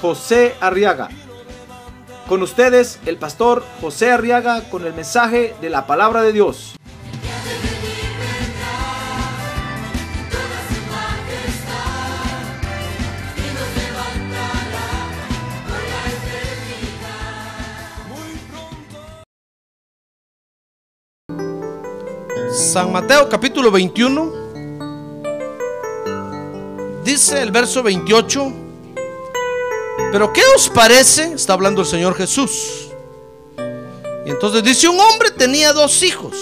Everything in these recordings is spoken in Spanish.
José Arriaga. Con ustedes, el pastor José Arriaga con el mensaje de la palabra de Dios. San Mateo capítulo 21, dice el verso 28, pero ¿qué os parece? Está hablando el Señor Jesús. Y entonces dice, un hombre tenía dos hijos.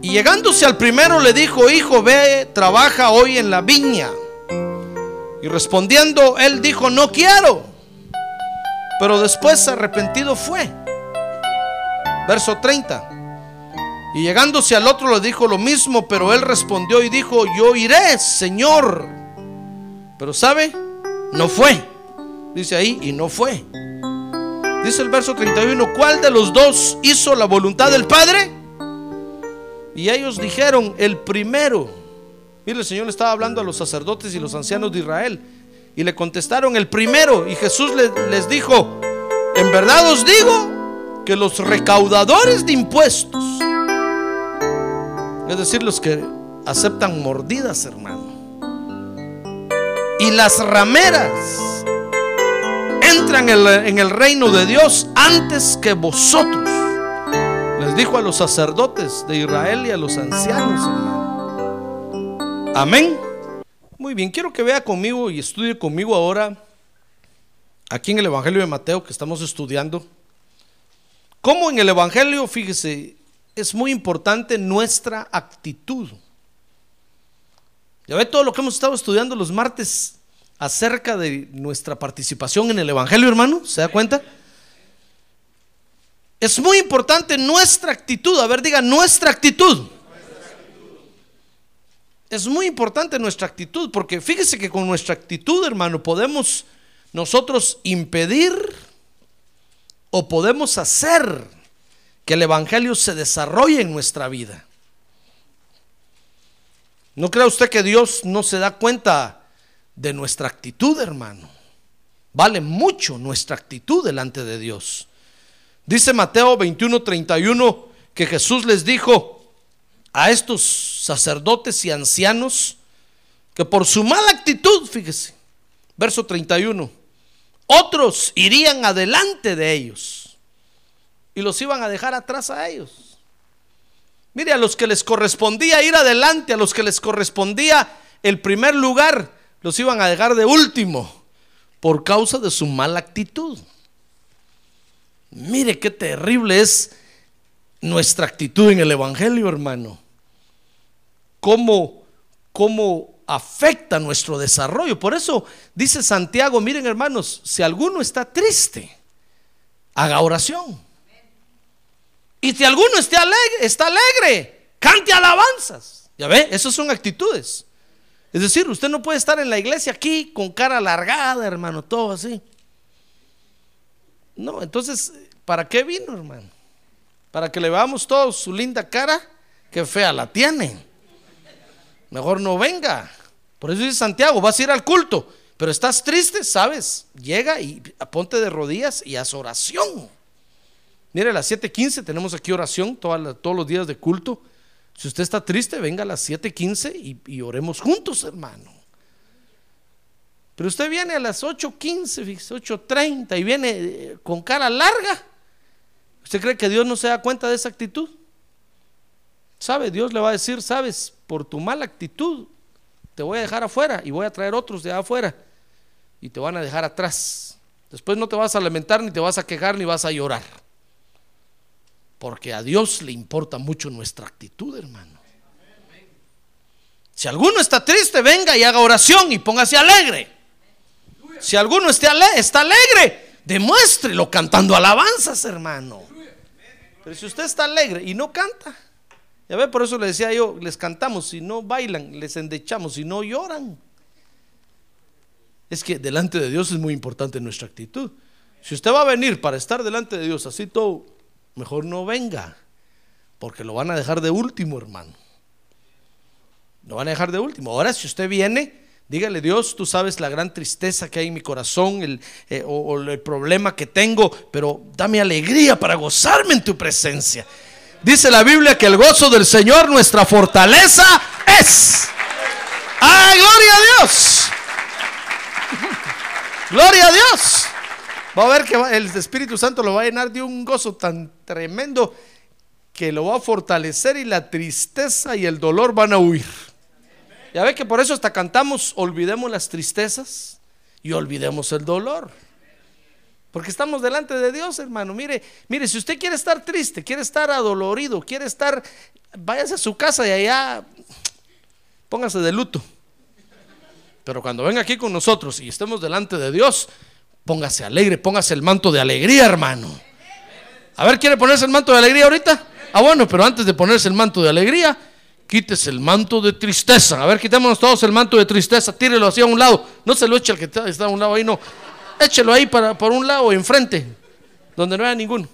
Y llegándose al primero le dijo, hijo, ve, trabaja hoy en la viña. Y respondiendo, él dijo, no quiero. Pero después arrepentido fue. Verso 30. Y llegándose al otro le dijo lo mismo, pero él respondió y dijo, yo iré, Señor. Pero sabe, no fue. Dice ahí, y no fue. Dice el verso 31, ¿cuál de los dos hizo la voluntad del Padre? Y ellos dijeron, el primero. Mire, el Señor le estaba hablando a los sacerdotes y los ancianos de Israel. Y le contestaron, el primero. Y Jesús les, les dijo, en verdad os digo que los recaudadores de impuestos, es decir, los que aceptan mordidas, hermano. Y las rameras entran en el, en el reino de Dios antes que vosotros. Les dijo a los sacerdotes de Israel y a los ancianos. Amén. Muy bien, quiero que vea conmigo y estudie conmigo ahora, aquí en el Evangelio de Mateo que estamos estudiando, cómo en el Evangelio, fíjese, es muy importante nuestra actitud. Ya ve todo lo que hemos estado estudiando los martes acerca de nuestra participación en el Evangelio, hermano. ¿Se da cuenta? Es muy importante nuestra actitud. A ver, diga nuestra actitud. Es muy importante nuestra actitud, porque fíjese que con nuestra actitud, hermano, podemos nosotros impedir o podemos hacer que el Evangelio se desarrolle en nuestra vida. ¿No crea usted que Dios no se da cuenta de nuestra actitud, hermano? Vale mucho nuestra actitud delante de Dios. Dice Mateo 21, 31 que Jesús les dijo a estos sacerdotes y ancianos que por su mala actitud, fíjese, verso 31, otros irían adelante de ellos y los iban a dejar atrás a ellos. Mire, a los que les correspondía ir adelante, a los que les correspondía el primer lugar, los iban a dejar de último por causa de su mala actitud. Mire qué terrible es nuestra actitud en el Evangelio, hermano. Cómo, cómo afecta nuestro desarrollo. Por eso dice Santiago, miren hermanos, si alguno está triste, haga oración. Y si alguno está alegre, está alegre, cante alabanzas. Ya ve, esas son actitudes. Es decir, usted no puede estar en la iglesia aquí con cara alargada, hermano, todo así. No, entonces, ¿para qué vino, hermano? Para que le veamos todos su linda cara, que fea la tiene. Mejor no venga. Por eso dice Santiago, vas a ir al culto, pero estás triste, ¿sabes? Llega y ponte de rodillas y haz oración. Mire, a las 7:15 tenemos aquí oración todos los días de culto. Si usted está triste, venga a las 7:15 y, y oremos juntos, hermano. Pero usted viene a las 8:15, 8:30 y viene eh, con cara larga. ¿Usted cree que Dios no se da cuenta de esa actitud? ¿Sabe? Dios le va a decir, sabes, por tu mala actitud te voy a dejar afuera y voy a traer otros de afuera y te van a dejar atrás. Después no te vas a lamentar, ni te vas a quejar, ni vas a llorar. Porque a Dios le importa mucho nuestra actitud, hermano. Si alguno está triste, venga y haga oración y póngase alegre. Si alguno está, alegre, demuéstrelo cantando alabanzas, hermano. Pero si usted está alegre y no canta, ya ve, por eso le decía yo, les cantamos, si no bailan, les endechamos, si no lloran. Es que delante de Dios es muy importante nuestra actitud. Si usted va a venir para estar delante de Dios así todo, mejor no venga, porque lo van a dejar de último, hermano. Lo van a dejar de último. Ahora, si usted viene, dígale, Dios, tú sabes la gran tristeza que hay en mi corazón el, eh, o, o el problema que tengo, pero dame alegría para gozarme en tu presencia. Dice la Biblia que el gozo del Señor, nuestra fortaleza, es. ¡Ay, gloria a Dios! ¡Gloria a Dios! Va a ver que el Espíritu Santo lo va a llenar de un gozo tan tremendo que lo va a fortalecer y la tristeza y el dolor van a huir. Ya ve que por eso hasta cantamos, olvidemos las tristezas y olvidemos el dolor. Porque estamos delante de Dios, hermano. Mire, mire, si usted quiere estar triste, quiere estar adolorido, quiere estar, váyase a su casa y allá póngase de luto. Pero cuando venga aquí con nosotros y estemos delante de Dios, póngase alegre, póngase el manto de alegría, hermano. A ver, ¿quiere ponerse el manto de alegría ahorita? Ah, bueno, pero antes de ponerse el manto de alegría, quítese el manto de tristeza. A ver, quitémonos todos el manto de tristeza, tírelo hacia un lado. No se lo eche al que está a un lado ahí, no. Échelo ahí para, por un lado, enfrente, donde no haya ninguno.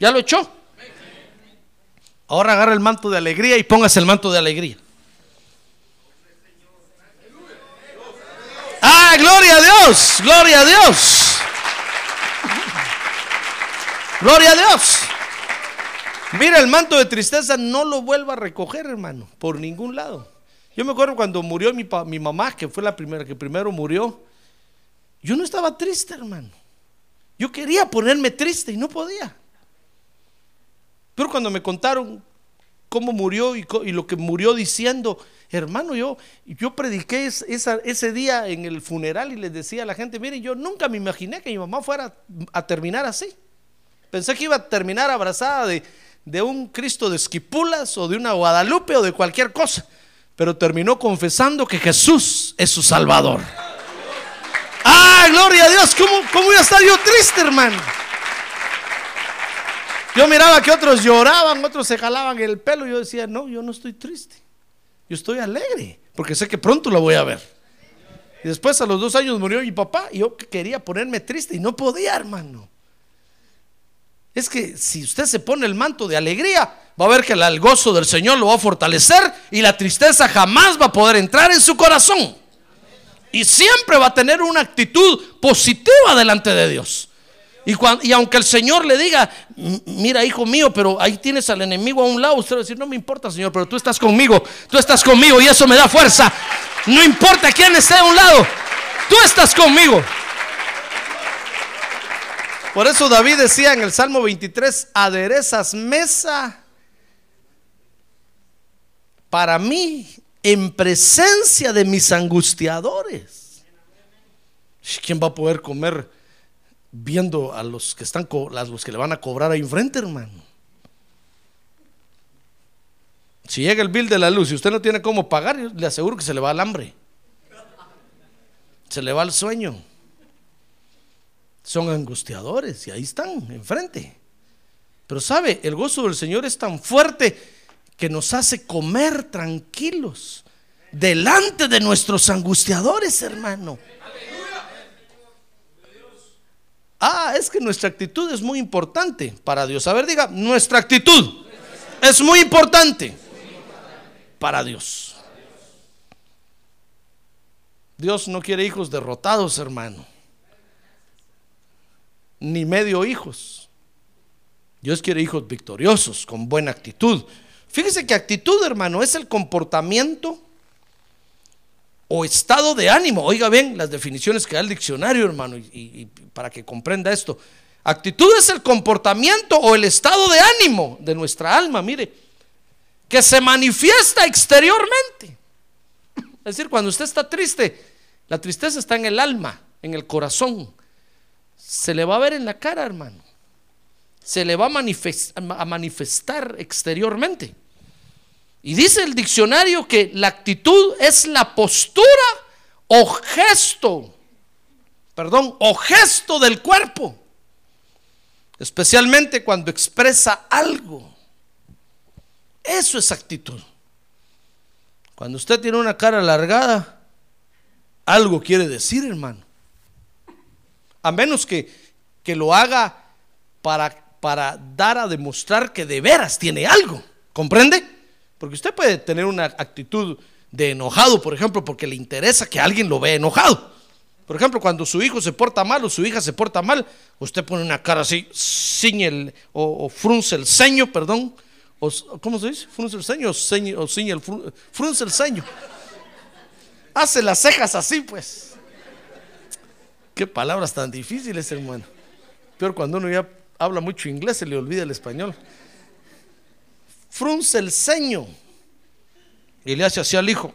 ¿Ya lo echó? Ahora agarra el manto de alegría y póngase el manto de alegría. Ah, gloria a Dios, gloria a Dios. Gloria a Dios. Mira, el manto de tristeza no lo vuelva a recoger, hermano, por ningún lado. Yo me acuerdo cuando murió mi, mi mamá, que fue la primera que primero murió. Yo no estaba triste, hermano. Yo quería ponerme triste y no podía. Pero cuando me contaron cómo murió y, lo que murió diciendo, hermano, yo, yo prediqué ese día en el funeral y les decía a la gente, miren, yo nunca me imaginé que mi mamá fuera a terminar así. Pensé que iba a terminar abrazada de, de un Cristo de esquipulas o de una Guadalupe o de cualquier cosa. Pero terminó confesando que Jesús es su Salvador. ¡Ah, gloria a Dios! ¿Cómo, cómo iba a estar yo triste, hermano? Yo miraba que otros lloraban, otros se jalaban el pelo. Y yo decía, no, yo no estoy triste. Yo estoy alegre, porque sé que pronto la voy a ver. Y después a los dos años murió mi papá y yo quería ponerme triste y no podía, hermano. Es que si usted se pone el manto de alegría, va a ver que el- gozo del Señor lo va a fortalecer y la tristeza jamás va a poder entrar en su corazón. Y siempre va a tener una actitud positiva delante de Dios. Y, cuan- y aunque el Señor le diga, "M- mira hijo mío, pero ahí tienes al enemigo a un lado, usted va a decir, no me importa Señor, pero tú estás conmigo, tú estás conmigo y eso me da fuerza. No importa quién esté a un lado, tú estás conmigo. Por eso David decía en el Salmo 23, aderezas mesa para mí en presencia de mis angustiadores. ¿Quién va a poder comer viendo a los que están a los que le van a cobrar ahí enfrente, hermano? Si llega el bill de la luz y usted no tiene cómo pagar, le aseguro que se le va el hambre. Se le va el sueño son angustiadores y ahí están enfrente. Pero sabe, el gozo del Señor es tan fuerte que nos hace comer tranquilos delante de nuestros angustiadores, hermano. Ah, es que nuestra actitud es muy importante para Dios. A ver, diga, nuestra actitud es muy importante para Dios. Dios no quiere hijos derrotados, hermano ni medio hijos. Dios quiere hijos victoriosos, con buena actitud. Fíjese que actitud, hermano, es el comportamiento o estado de ánimo. Oiga bien las definiciones que da el diccionario, hermano, y, y- para que comprenda esto. Actitud es el comportamiento o el estado de ánimo de nuestra alma, mire, que se manifiesta exteriormente. Es decir, cuando usted está triste, la tristeza está en el alma, en el corazón se le va a ver en la cara, hermano. Se le va a, manifes- a manifestar exteriormente. Y dice el diccionario que la actitud es la postura o gesto perdón, o gesto del cuerpo, especialmente cuando expresa algo. Eso es actitud. Cuando usted tiene una cara alargada, algo quiere decir, hermano. A menos que, que lo haga para, para dar a demostrar que de veras tiene algo. ¿Comprende? Porque usted puede tener una actitud de enojado, por ejemplo, porque le interesa que alguien lo vea enojado. Por ejemplo, cuando su hijo se porta mal o su hija se porta mal, usted pone una cara así, ciñe el, o, frunce el ceño, perdón. O, ¿Cómo se dice? ¿Frunce el ceño o, o ciñe el frunce el ceño? Hace las cejas así, pues. Qué palabras tan difíciles, hermano. Peor cuando uno ya habla mucho inglés, se le olvida el español. Frunce el ceño. Y le hace así al hijo.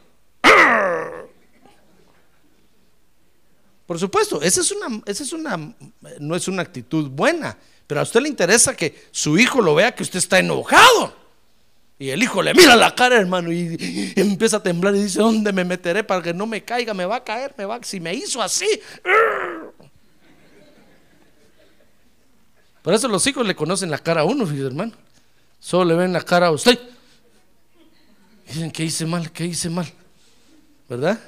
Por supuesto, esa es una, esa es una, no es una actitud buena, pero a usted le interesa que su hijo lo vea que usted está enojado. Y el hijo le mira la cara, hermano, y, empieza a temblar y dice, ¿dónde me meteré para que no me caiga? Me va a caer, me va, si me hizo así. Por eso los hijos le conocen la cara a uno, hermano. Solo le ven la cara a usted. Dicen que hice mal, que hice mal. ¿Verdad?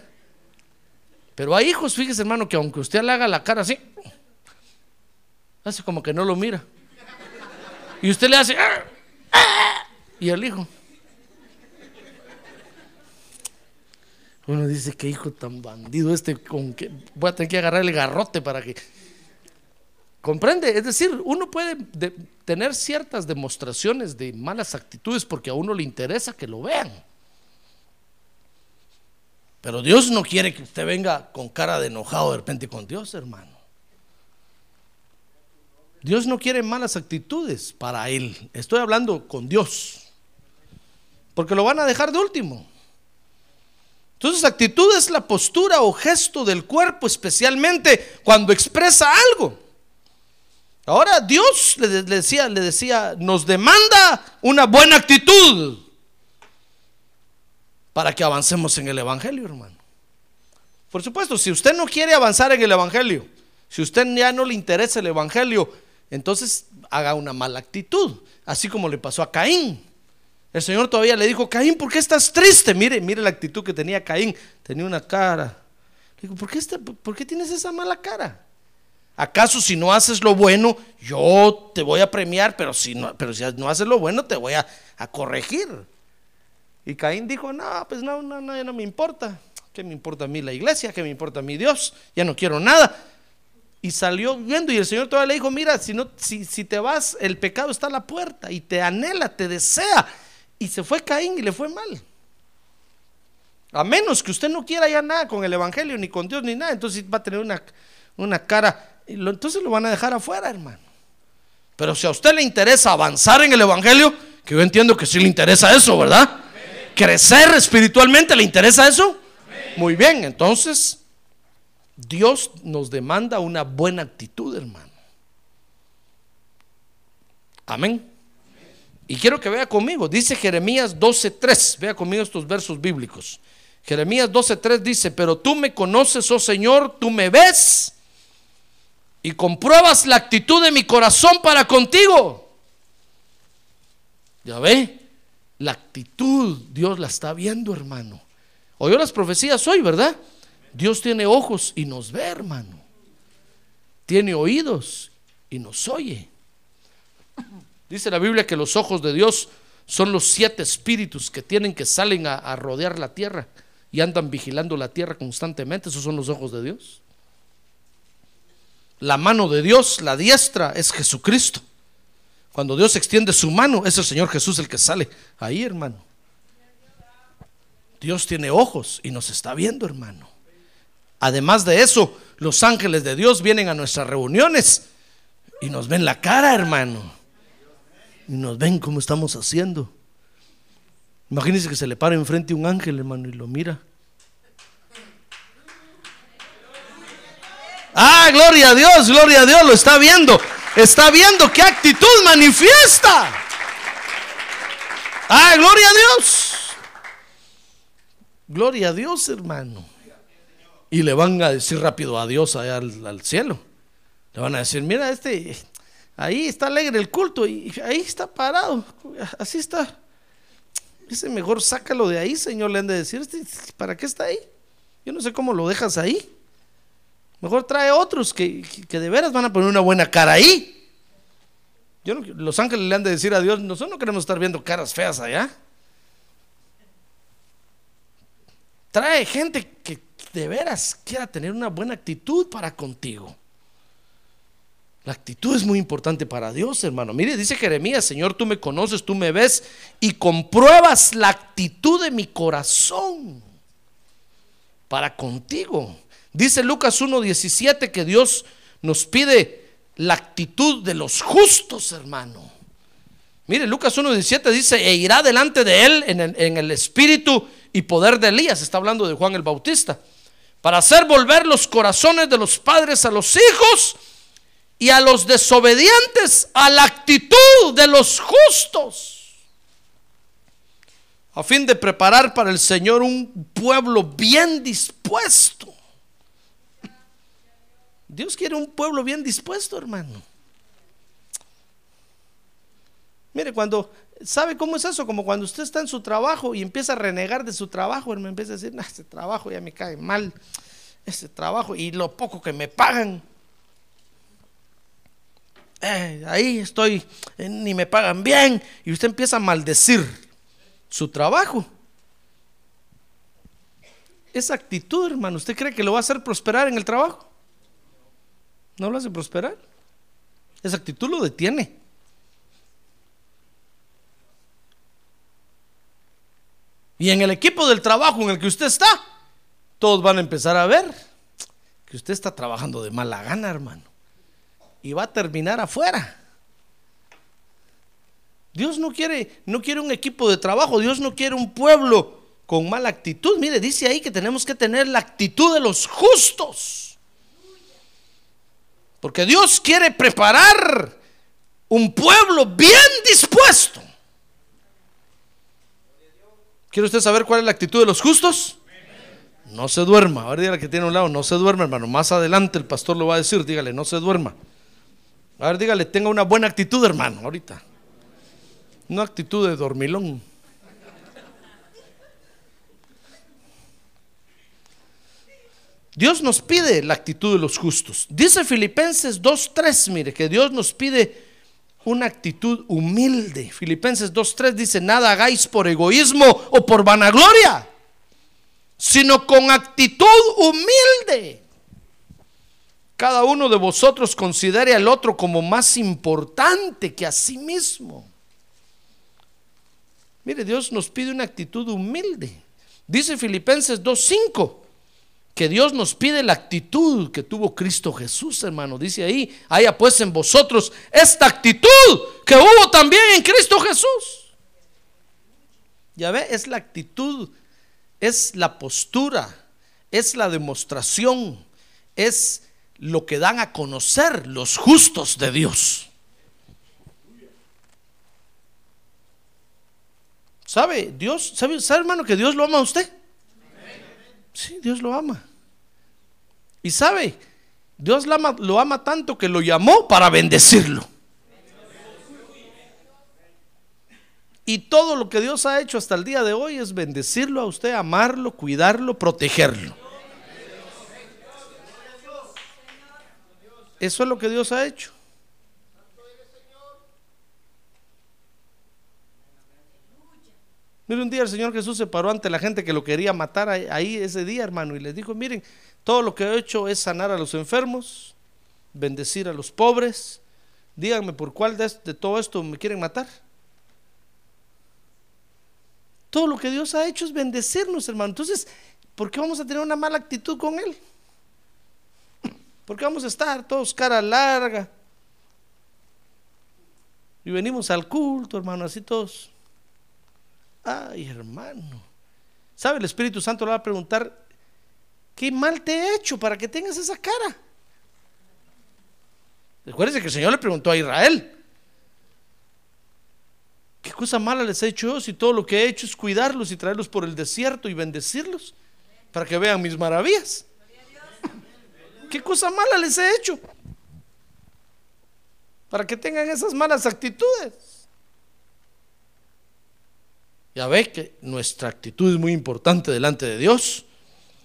Pero hay hijos, fíjese hermano, que aunque usted le haga la cara así, hace como que no lo mira. Y usted le hace, ah", y el hijo. Uno dice, que hijo tan bandido este, con que voy a tener que agarrar el garrote para que... ¿Comprende? Es decir, uno puede tener ciertas demostraciones de malas actitudes porque a uno le interesa que lo vean. Pero Dios no quiere que usted venga con cara de enojado de repente con Dios, hermano. Dios no quiere malas actitudes para Él. Estoy hablando con Dios. Porque lo van a dejar de último. Entonces, actitud es la postura o gesto del cuerpo, especialmente cuando expresa algo. Ahora Dios le decía, le decía, nos demanda una buena actitud para que avancemos en el Evangelio, hermano. Por supuesto, si usted no quiere avanzar en el Evangelio, si usted ya no le interesa el Evangelio, entonces haga una mala actitud, así como le pasó a Caín. El Señor todavía le dijo, Caín, ¿por qué estás triste? Mire, mire la actitud que tenía Caín. Tenía una cara. Le digo, ¿por qué, ¿por qué tienes esa mala cara? ¿Acaso si no haces lo bueno, yo te voy a premiar, pero si no, pero si no haces lo bueno, te voy a, a corregir? Y Caín dijo, no, pues no, no, no, ya no me importa. ¿Qué me importa a mí la iglesia? ¿Qué me importa a mí Dios? Ya no quiero nada. Y salió viendo y el Señor todavía le dijo, mira, si, no, si, si te vas, el pecado está a la puerta y te anhela, te desea. Y se fue Caín y le fue mal. A menos que usted no quiera ya nada con el Evangelio, ni con Dios, ni nada, entonces va a tener una, una cara, entonces lo van a dejar afuera, hermano. Pero si a usted le interesa avanzar en el Evangelio, que yo entiendo que sí le interesa eso, ¿verdad? crecer espiritualmente. ¿Le interesa eso? Muy bien, entonces Dios nos demanda una buena actitud, hermano. Amén. Y quiero que vea conmigo, dice Jeremías 12:3, vea conmigo estos versos bíblicos. Jeremías 12:3 dice, pero tú me conoces, oh Señor, tú me ves y compruebas la actitud de mi corazón para contigo. Ya ve, la actitud, Dios la está viendo, hermano. Oyó las profecías hoy, ¿verdad? Dios tiene ojos y nos ve, hermano. Tiene oídos y nos oye. Dice la Biblia que los ojos de Dios son los siete espíritus que tienen que salen a, a rodear la tierra y andan vigilando la tierra constantemente. Esos son los ojos de Dios. La mano de Dios, la diestra, es Jesucristo. Cuando Dios extiende su mano, es el Señor Jesús el que sale ahí, hermano. Dios tiene ojos y nos está viendo, hermano. Además de eso, los ángeles de Dios vienen a nuestras reuniones y nos ven la cara, hermano. Y nos ven cómo estamos haciendo. Imagínense que se le para enfrente un ángel, hermano, y lo mira. Ah, gloria a Dios, gloria a Dios, lo está viendo está viendo qué actitud manifiesta. Ah, gloria a Dios. Gloria a Dios, hermano. Y le van a decir rápido adiós allá al, al cielo. Le van a decir, mira, este, ahí está alegre el culto y ahí está parado, así está. Dice, mejor sácalo de ahí, Señor, le han de decir, "Este, ¿para qué está ahí? Yo no sé cómo lo dejas ahí. Mejor trae otros que, que- de veras van a poner una buena cara ahí. Yo los ángeles le han de decir a Dios, nosotros no queremos estar viendo caras feas allá. Trae gente que de veras quiera tener una buena actitud para contigo. La actitud es muy importante para Dios, hermano. Mire, dice Jeremías, Señor, tú me conoces, tú me ves y compruebas la actitud de mi corazón para contigo. Dice Lucas 1.17 que Dios nos pide la actitud de los justos, hermano. Mire, Lucas 1.17 dice, e irá delante de él en el, en el espíritu y poder de Elías. Está hablando de Juan el Bautista. Para hacer volver los corazones de los padres a los hijos y a los desobedientes a la actitud de los justos. A fin de preparar para el Señor un pueblo bien dispuesto. Dios quiere un pueblo bien dispuesto, hermano. Mire, cuando, ¿sabe cómo es eso? Como cuando usted está en su trabajo y empieza a renegar de su trabajo, hermano, empieza a decir, "Nah, este trabajo ya me cae mal, este trabajo y lo poco que me pagan. Eh, ahí estoy, eh, ni me pagan bien, y usted empieza a maldecir su trabajo. Esa actitud, hermano, ¿usted cree que lo va a hacer prosperar en el trabajo? ¿No lo hace prosperar? Esa actitud lo detiene. Y en el equipo del trabajo en el que usted está, todos van a empezar a ver que usted está trabajando de mala gana, hermano. Y va a terminar afuera. Dios no quiere, no quiere un equipo de trabajo, Dios no quiere un pueblo con mala actitud. Mire, dice ahí que tenemos que tener la actitud de los justos. Porque Dios quiere preparar un pueblo bien dispuesto. ¿Quiere usted saber cuál es la actitud de los justos? No se duerma. Ahora dígale que tiene un lado, no se duerma, hermano. Más adelante el pastor lo va a decir, dígale, no se duerma. A ver, dígale, tenga una buena actitud, hermano, ahorita. Una actitud de dormilón. Dios nos pide la actitud de los justos. Dice Filipenses 2.3, mire, que Dios nos pide una actitud humilde. Filipenses 2.3 dice, nada hagáis por egoísmo o por vanagloria, sino con actitud humilde. Cada uno de vosotros considere al otro como más importante que a sí mismo. Mire, Dios nos pide una actitud humilde. Dice Filipenses 2.5 que Dios nos pide la actitud que tuvo Cristo Jesús, hermano. Dice ahí, haya pues en vosotros esta actitud que hubo también en Cristo Jesús. Ya ve, es la actitud, es la postura, es la demostración, es lo que dan a conocer los justos de Dios. ¿Sabe? Dios, ¿sabe, ¿sabe hermano que Dios lo ama a usted? Sí, Dios lo ama. Y sabe, Dios lo ama tanto que lo llamó para bendecirlo. Y todo lo que Dios ha hecho hasta el día de hoy es bendecirlo a usted, amarlo, cuidarlo, protegerlo. Eso es lo que Dios ha hecho. Mire, un día el Señor Jesús se paró ante la gente que lo quería matar ahí, ese día, hermano, y les dijo, miren, todo lo que he hecho es sanar a los enfermos, bendecir a los pobres. Díganme por cuál de, de todo esto me quieren matar. Todo lo que Dios ha hecho es bendecirnos, hermano. Entonces, ¿por qué vamos a tener una mala actitud con Él? ¿Por qué vamos a estar todos cara larga? Y venimos al culto, hermano, así todos. Ay, hermano. ¿Sabe? El Espíritu Santo le va a preguntar, ¿qué mal te he hecho para que tengas esa cara? Recuérdense que el Señor le preguntó a Israel, ¿qué cosa mala les he hecho yo si todo lo que he hecho es cuidarlos y traerlos por el desierto y bendecirlos para que vean mis maravillas? ¿Qué cosa mala les he hecho? Para que tengan esas malas actitudes. Ya ve que nuestra actitud es muy importante delante de Dios.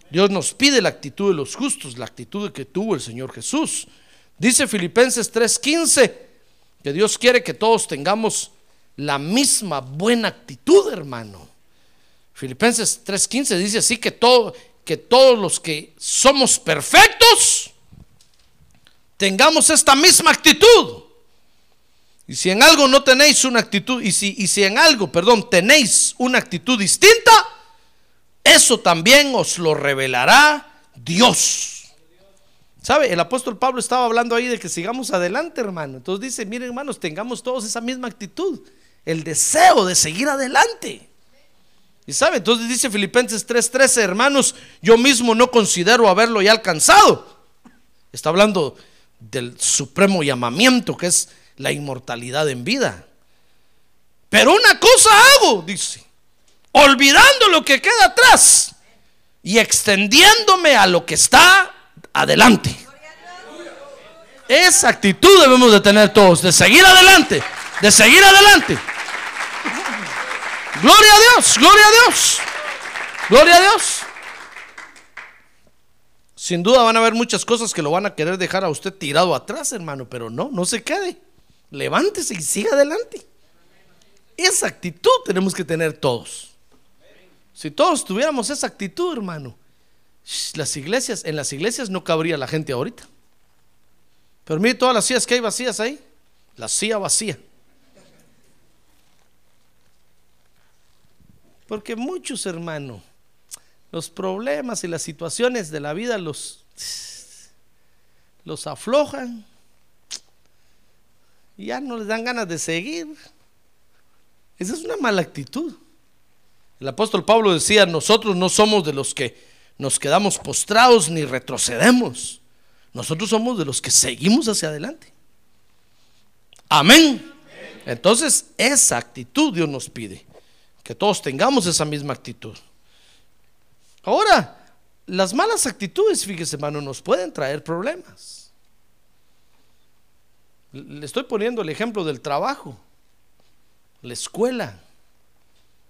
Dios nos pide la actitud de los justos, la actitud que tuvo el Señor Jesús. Dice Filipenses 3:15 que Dios quiere que todos tengamos la misma buena actitud, hermano. Filipenses 3:15 dice así que todo que todos los que somos perfectos tengamos esta misma actitud. Y si en algo no tenéis una actitud, y si, y si en algo, perdón, tenéis una actitud distinta, eso también os lo revelará Dios. ¿Sabe? El apóstol Pablo estaba hablando ahí de que sigamos adelante, hermano. Entonces dice, miren, hermanos, tengamos todos esa misma actitud, el deseo de seguir adelante. Y sabe, entonces dice Filipenses 3:13, hermanos, yo mismo no considero haberlo ya alcanzado. Está hablando del supremo llamamiento que es la inmortalidad en vida. Pero una cosa hago, dice, olvidando lo que queda atrás y extendiéndome a lo que está adelante. Esa actitud debemos de tener todos, de seguir adelante, de seguir adelante. Gloria a Dios, gloria a Dios, gloria a Dios. Sin duda van a haber muchas cosas que lo van a querer dejar a usted tirado atrás, hermano, pero no, no se quede. Levántese y siga adelante. Esa actitud tenemos que tener todos. Si todos tuviéramos esa actitud, hermano, las iglesias, en las iglesias no cabría la gente ahorita. Pero mire todas las sillas que hay vacías ahí. La silla vacía. Porque muchos, hermanos, los problemas y las situaciones de la vida los, los aflojan y ya no les dan ganas de seguir. Esa es una mala actitud. El apóstol Pablo decía, nosotros no somos de los que nos quedamos postrados ni retrocedemos. Nosotros somos de los que seguimos hacia adelante. Amén. Entonces, esa actitud Dios nos pide que todos tengamos esa misma actitud. Ahora, las malas actitudes, fíjese hermano, nos pueden traer problemas. Le estoy poniendo el ejemplo del trabajo, la escuela.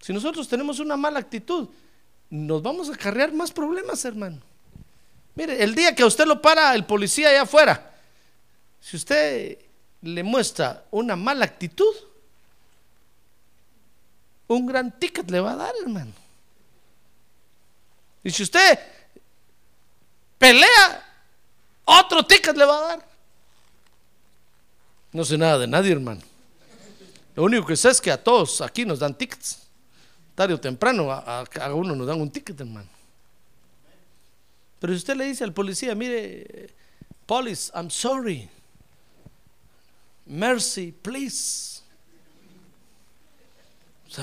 Si nosotros tenemos una mala actitud, nos vamos a acarrear más problemas, hermano. Mire, el día que usted lo para el policía allá afuera, si usted le muestra una mala actitud, un gran ticket le va a dar, hermano. Y si usted pelea, otro ticket le va a dar. No sé nada de nadie, hermano. Lo único que sé es que a todos aquí nos dan tickets. Tarde o temprano a, a uno nos dan un ticket, hermano. Pero si usted le dice al policía, mire, police, I'm sorry. Mercy, please.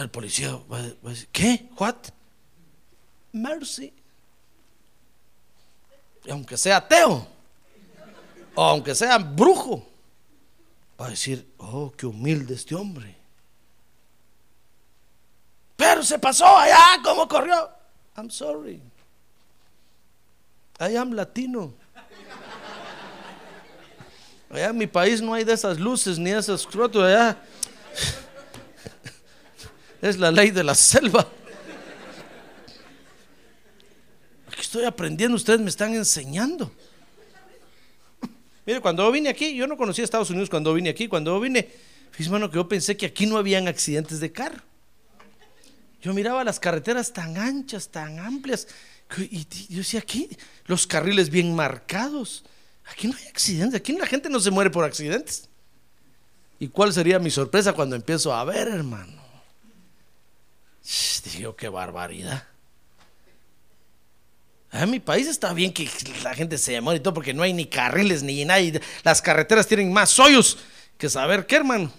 El policía va, a decir, ¿qué? ¿What? Mercy. Aunque sea ateo, o aunque sea brujo, va a decir, oh, qué humilde este hombre. Pero se pasó allá, ¿cómo corrió? I'm sorry. I am latino. Allá en mi país no hay de esas luces ni esos crotos allá. Es la ley de la selva. Aquí estoy aprendiendo, ustedes me están enseñando. Mire, cuando vine aquí, yo no conocía Estados Unidos cuando vine aquí. Cuando vine, fíjese, hermano, que yo pensé que aquí no habían accidentes de carro. Yo miraba las carreteras tan anchas, tan amplias. Y yo decía, aquí los carriles bien marcados. Aquí no hay accidentes, aquí la gente no se muere por accidentes. ¿Y cuál sería mi sorpresa cuando empiezo a ver, hermano? Digo, qué barbaridad. En ah, mi país está bien que la gente se muere y todo porque no hay ni carriles ni nada. las carreteras tienen más hoyos que saber qué, hermano.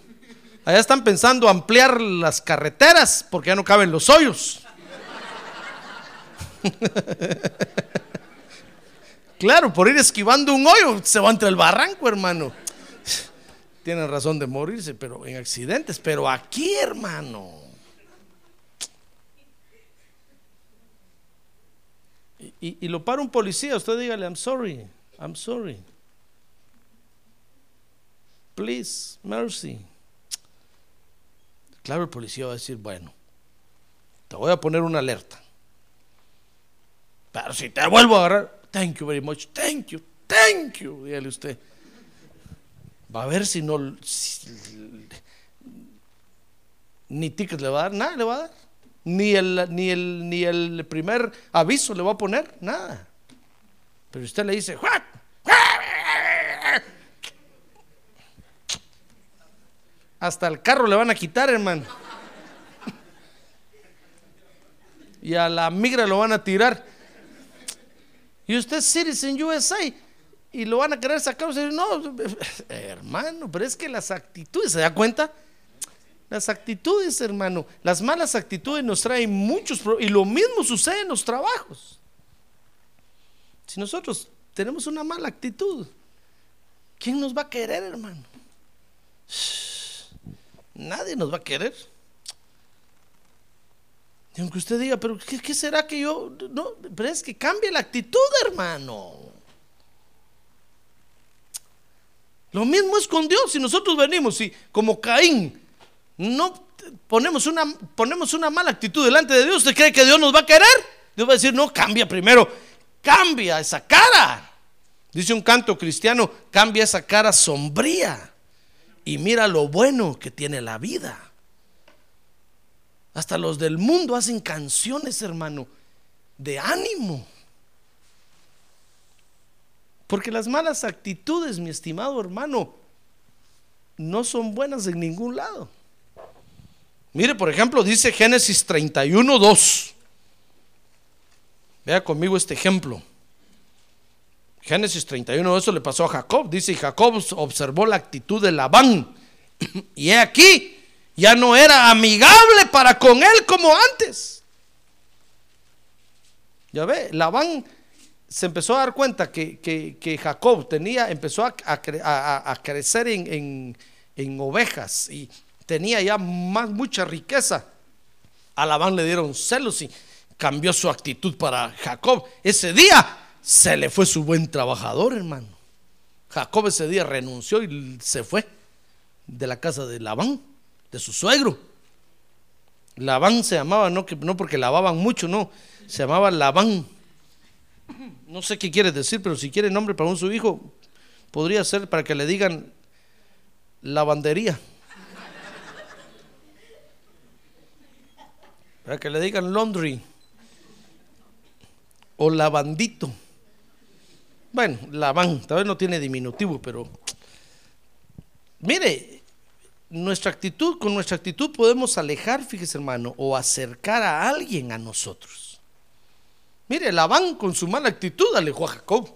Allá están pensando ampliar las carreteras porque ya no caben los hoyos. claro, por ir esquivando un hoyo se va entre el barranco, hermano. Tienen razón de morirse, pero en accidentes. Pero aquí, hermano. Y, lo para un policía, usted dígale, I'm sorry. I'm sorry. Please, mercy. Claro, el policía va a decir, bueno, te voy a poner una alerta. Pero si te vuelvo a agarrar, thank you very much, thank you, thank you, dígale usted. Va a ver si no, ni tickets le va a dar, nada le va a dar. Ni el, ni el, ni el primer aviso le va a poner, nada. Pero usted le dice, "What? Hasta el carro le van a quitar, hermano. Y a la migra lo van a tirar. Y usted es Citizen USA y lo van a querer sacar. Usted no, hermano, pero es que las actitudes, ¿se da cuenta? Las actitudes, hermano, las malas actitudes nos traen muchos problemas. Y lo mismo sucede en los trabajos. Si nosotros tenemos una mala actitud, ¿quién nos va a querer, hermano? Nadie nos va a querer. Y aunque usted diga, pero ¿qué, será que yo.? No, pero es que cambie la actitud, hermano. Lo mismo es con Dios. Si nosotros venimos y como Caín no ponemos una, ponemos una mala actitud delante de Dios, ¿usted cree que Dios nos va a querer? Dios va a decir, no, cambia primero, cambia esa cara. Dice un canto cristiano, cambia esa cara sombría y mira lo bueno que tiene la vida. Hasta los del mundo hacen canciones, hermano, de ánimo. Porque las malas actitudes, mi estimado hermano, no son buenas en ningún lado. Mire, por ejemplo, dice Génesis 31, 2. Vea conmigo este ejemplo. Génesis 31, eso le pasó a Jacob. Dice, y Jacob observó la actitud de Labán. Y he aquí, ya no era amigable para con él como antes. Ya ve, Labán se empezó a dar cuenta que, que- Jacob tenía, empezó a crecer en, en- en ovejas y tenía ya más, mucha riqueza. A Labán le dieron celos y cambió su actitud para Jacob. Ese día se le fue su buen trabajador, hermano. Jacob ese día renunció y se fue de la casa de Labán, de su suegro. Labán se llamaba, no, que, no porque lavaban mucho, no, se llamaba Labán. No sé qué quiere decir, pero si quiere nombre para un su hijo, podría ser para que le digan lavandería. Para que le digan laundry o lavandito. Bueno, laván, tal vez no tiene diminutivo, pero mire, nuestra actitud, con nuestra actitud podemos alejar, fíjese hermano, o acercar a alguien a nosotros. Mire, Labán con su mala actitud alejó a Jacob.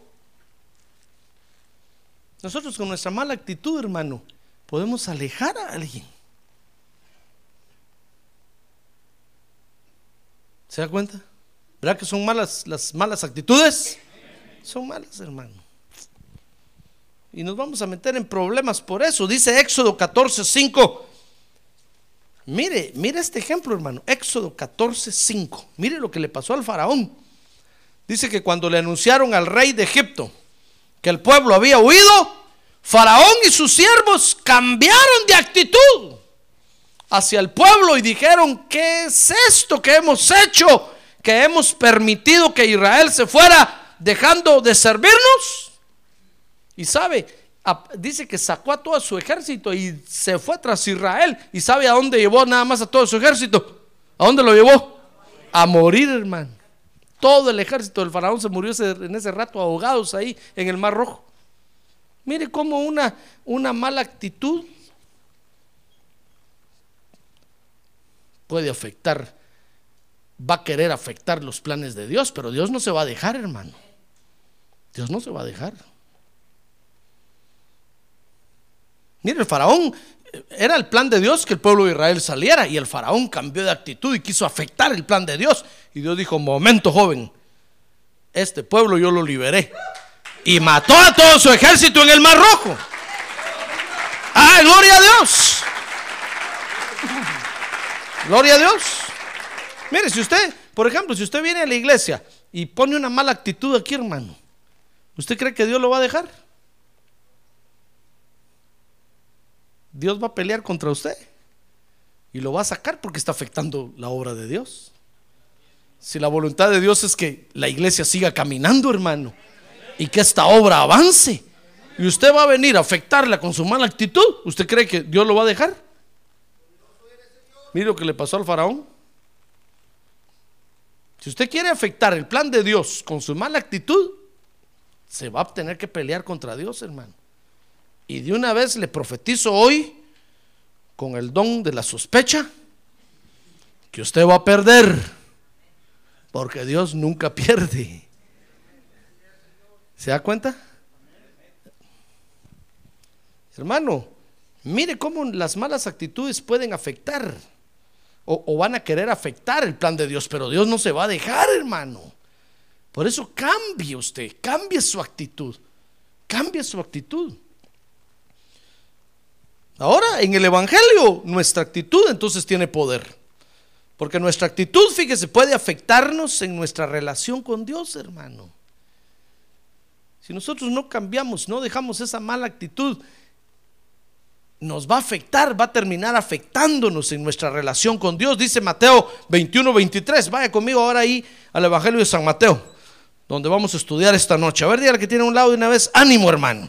Nosotros con nuestra mala actitud, hermano, podemos alejar a alguien. ¿Se da cuenta? ¿Verdad que son malas las malas actitudes? Son malas, hermano. Y nos vamos a meter en problemas por eso. Dice Éxodo 14, 5. Mire, mire este ejemplo, hermano. Éxodo 14, 5. Mire lo que le pasó al faraón. Dice que cuando le anunciaron al rey de Egipto que el pueblo había huido, Faraón y sus siervos cambiaron de actitud hacia el pueblo y dijeron, ¿qué es esto que hemos hecho? Que hemos permitido que Israel se fuera dejando de servirnos. Y sabe, dice que sacó a todo su ejército y se fue tras Israel. ¿Y sabe a dónde llevó nada más a todo su ejército? ¿A dónde lo llevó? A morir, hermano. Todo el ejército del faraón se murió en ese rato ahogados ahí en el Mar Rojo. Mire cómo una, una mala actitud puede afectar, va a querer afectar los planes de Dios, pero Dios no se va a dejar, hermano. Dios no se va a dejar. Mire, el faraón eh, era el plan de Dios que el pueblo de Israel saliera y el faraón cambió de actitud y quiso afectar el plan de Dios. Y Dios dijo, momento joven, este pueblo yo lo liberé. Y mató a todo su ejército en el Mar Rojo. Ah, gloria a Dios. Gloria a Dios. Mire, si usted, por ejemplo, si usted viene a la iglesia y pone una mala actitud aquí, hermano, ¿Usted cree que Dios lo va a dejar? Dios va a pelear contra usted y lo va a sacar porque está afectando la obra de Dios. Si la voluntad de Dios es que la iglesia siga caminando, hermano, y que esta obra avance, y usted va a venir a afectarla con su mala actitud, ¿usted cree que Dios lo va a dejar? Mire lo que le pasó al faraón. Si usted quiere afectar el plan de Dios con su mala actitud, se va a tener que pelear contra Dios, hermano. Y de una vez le profetizo hoy, con el don de la sospecha, que usted va a perder, porque Dios nunca pierde. ¿Se da cuenta? Hermano, mire cómo las malas actitudes pueden afectar o, van a querer afectar el plan de Dios, pero Dios no se va a dejar, hermano. Por eso cambie usted, cambie su actitud, cambie su actitud. Ahora, en el Evangelio, nuestra actitud entonces tiene poder. Porque nuestra actitud, fíjese, puede afectarnos en nuestra relación con Dios, hermano. Si nosotros no cambiamos, no dejamos esa mala actitud, nos va a afectar, va a terminar afectándonos en nuestra relación con Dios. Dice Mateo 21, 23. Vaya conmigo ahora ahí al Evangelio de San Mateo, donde vamos a estudiar esta noche. A ver, dígale que tiene un lado de una vez. Ánimo, hermano.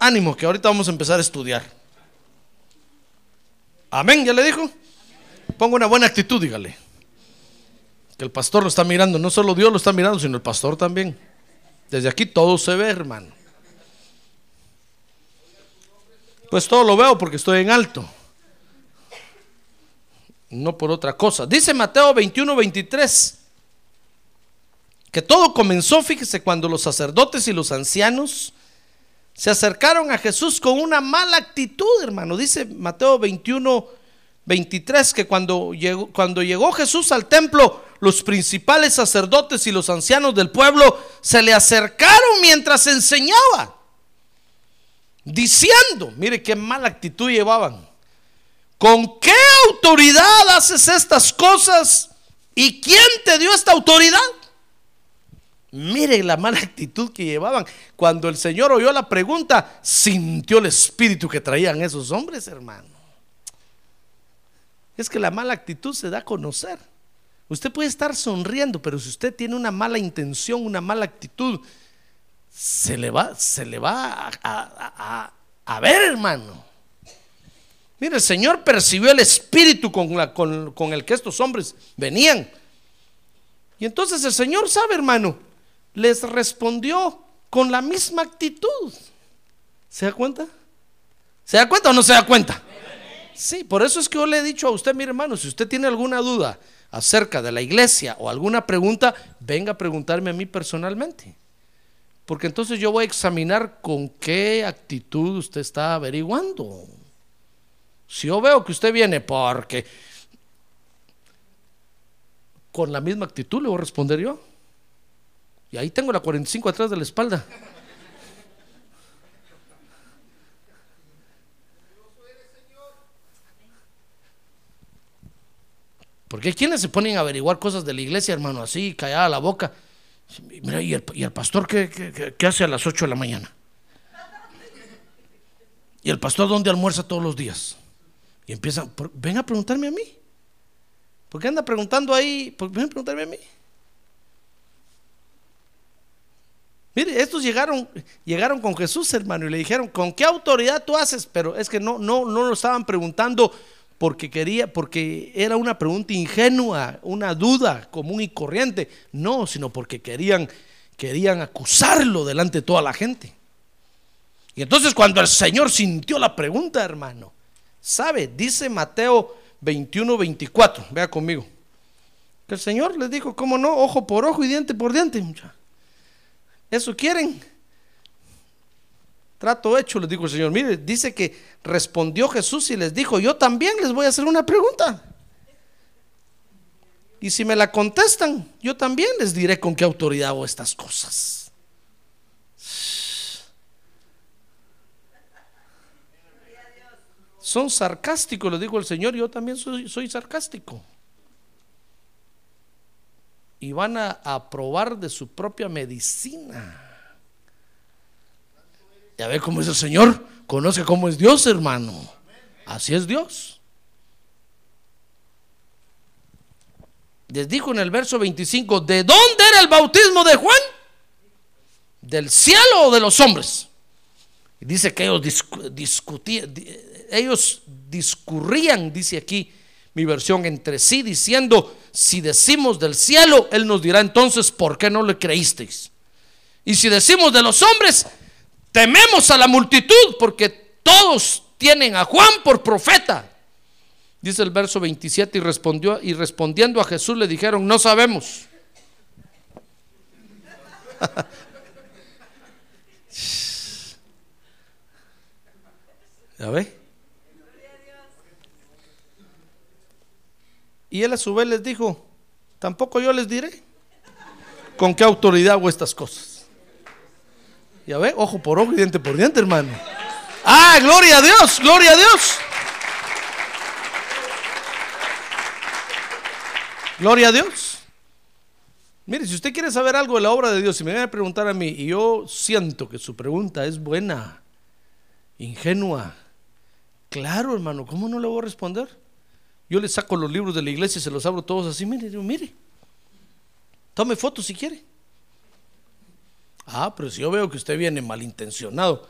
Ánimo, que ahorita vamos a empezar a estudiar. Amén, ya le dijo. Ponga una buena actitud, dígale. Que el pastor lo está mirando. No solo Dios lo está mirando, sino el pastor también. Desde aquí todo se ve, hermano. Pues todo lo veo porque estoy en alto. No por otra cosa. Dice Mateo 21, 23. Que todo comenzó, fíjese, cuando los sacerdotes y los ancianos se acercaron a Jesús con una mala actitud, hermano. Dice Mateo 21, 23 que cuando llegó, cuando llegó Jesús al templo, los principales sacerdotes y los ancianos del pueblo se le acercaron mientras enseñaba diciendo, mire qué mala actitud llevaban. ¿Con qué autoridad haces estas cosas? ¿Y quién te dio esta autoridad? Mire la mala actitud que llevaban. Cuando el Señor oyó la pregunta, sintió el espíritu que traían esos hombres, hermano. Es que la mala actitud se da a conocer. Usted puede estar sonriendo, pero si usted tiene una mala intención, una mala actitud, se le va, se le va a, ver, hermano. Mire, el Señor percibió el espíritu con, la, con, con el que estos hombres venían. Y entonces el Señor sabe, hermano, les respondió con la misma actitud. ¿Se da cuenta? ¿Se da cuenta o no se da cuenta? Sí, por eso es que yo le he dicho a usted, mi hermano, si usted tiene alguna duda acerca de la iglesia o alguna pregunta, venga a preguntarme a mí personalmente. Porque entonces yo voy a examinar con qué actitud usted está averiguando. Si yo veo que usted viene porque con la misma actitud le voy a responder yo. Y ahí tengo la 45 atrás de la espalda. Porque hay quienes se ponen a averiguar cosas de la iglesia, hermano, así, callada la boca. Mira, ¿y el, pastor qué, hace a las 8 de la mañana? ¿Y el pastor dónde almuerza todos los días? Y empiezan, ven a preguntarme a mí. ¿Por qué anda preguntando ahí? Ven a preguntarme a mí. Mire, estos llegaron, llegaron con Jesús, hermano, y le dijeron, ¿con qué autoridad tú haces? Pero es que no, no, no lo estaban preguntando porque quería, porque era una pregunta ingenua, una duda común y corriente. No, sino porque querían, querían acusarlo delante de toda la gente. Y entonces cuando el Señor sintió la pregunta, hermano, ¿sabe? Dice Mateo 21, 24, vea conmigo. Que el Señor les dijo, ¿cómo no? Ojo por ojo y diente por diente. ¿Eso quieren? Trato hecho, les dijo el Señor. Mire, dice que respondió Jesús y les dijo, yo también les voy a hacer una pregunta. Y si me la contestan, yo también les diré con qué autoridad hago estas cosas. Son sarcásticos, les dijo el Señor, yo también soy, soy sarcástico. Y van a, a probar de su propia medicina Ya ve cómo es el Señor. Conoce cómo es Dios, hermano. Así es Dios. Les dijo en el verso 25, ¿de dónde era el bautismo de Juan? ¿Del cielo o de los hombres? Y dice que ellos discutían, ellos discurrían, dice aquí mi versión, entre sí, diciendo, si decimos del cielo, Él nos dirá entonces, ¿por qué no le creísteis? Y si decimos de los hombres, tememos a la multitud, porque todos tienen a Juan por profeta. Dice el verso 27 y respondió y respondiendo a Jesús le dijeron, "No sabemos." ¿Ya ve? Y él a su vez les dijo, tampoco yo les diré con qué autoridad hago estas cosas. Ya ve, ojo por ojo y diente por diente, hermano. Ah, gloria a Dios, gloria a Dios. Gloria a Dios. Mire, si usted quiere saber algo de la obra de Dios, si me viene a preguntar a mí, y yo siento que su pregunta es buena, ingenua, claro, hermano, ¿cómo no le voy a responder? Yo le saco los libros de la iglesia y se los abro todos así, mire, mire, tome fotos si quiere. Ah, pero si yo veo que usted viene malintencionado,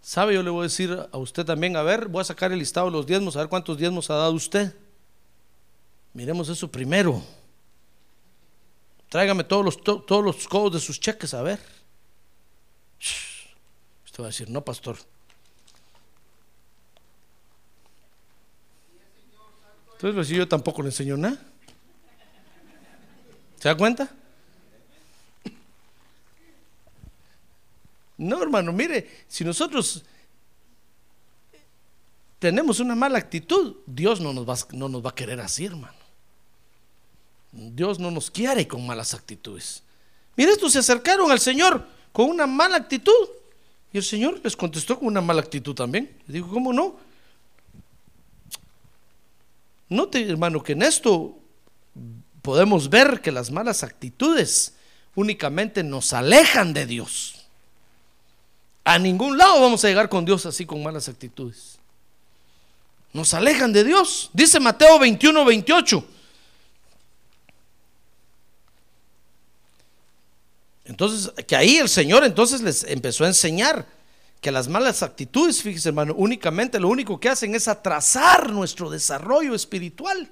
¿sabe? Yo le voy a decir a usted también, a ver, voy a sacar el listado de los diezmos, a ver cuántos diezmos ha dado usted. Miremos eso primero. Tráigame todos los, todos los codos de sus cheques, a ver. Usted va a decir, no, pastor. Entonces, pues, yo tampoco le enseño nada. ¿Se da cuenta? No, hermano, mire, si nosotros tenemos una mala actitud, Dios no nos va, no nos va a querer así, hermano. Dios no nos quiere con malas actitudes. Mire, estos se acercaron al Señor con una mala actitud. Y el Señor les contestó con una mala actitud también. Le dijo, ¿cómo no? Note, hermano, que en esto podemos ver que las malas actitudes únicamente nos alejan de Dios. A ningún lado vamos a llegar con Dios así con malas actitudes. Nos alejan de Dios. Dice Mateo 21, 28. Entonces, que ahí el Señor entonces les empezó a enseñar que las malas actitudes, fíjese hermano, únicamente lo único que hacen es atrasar nuestro desarrollo espiritual.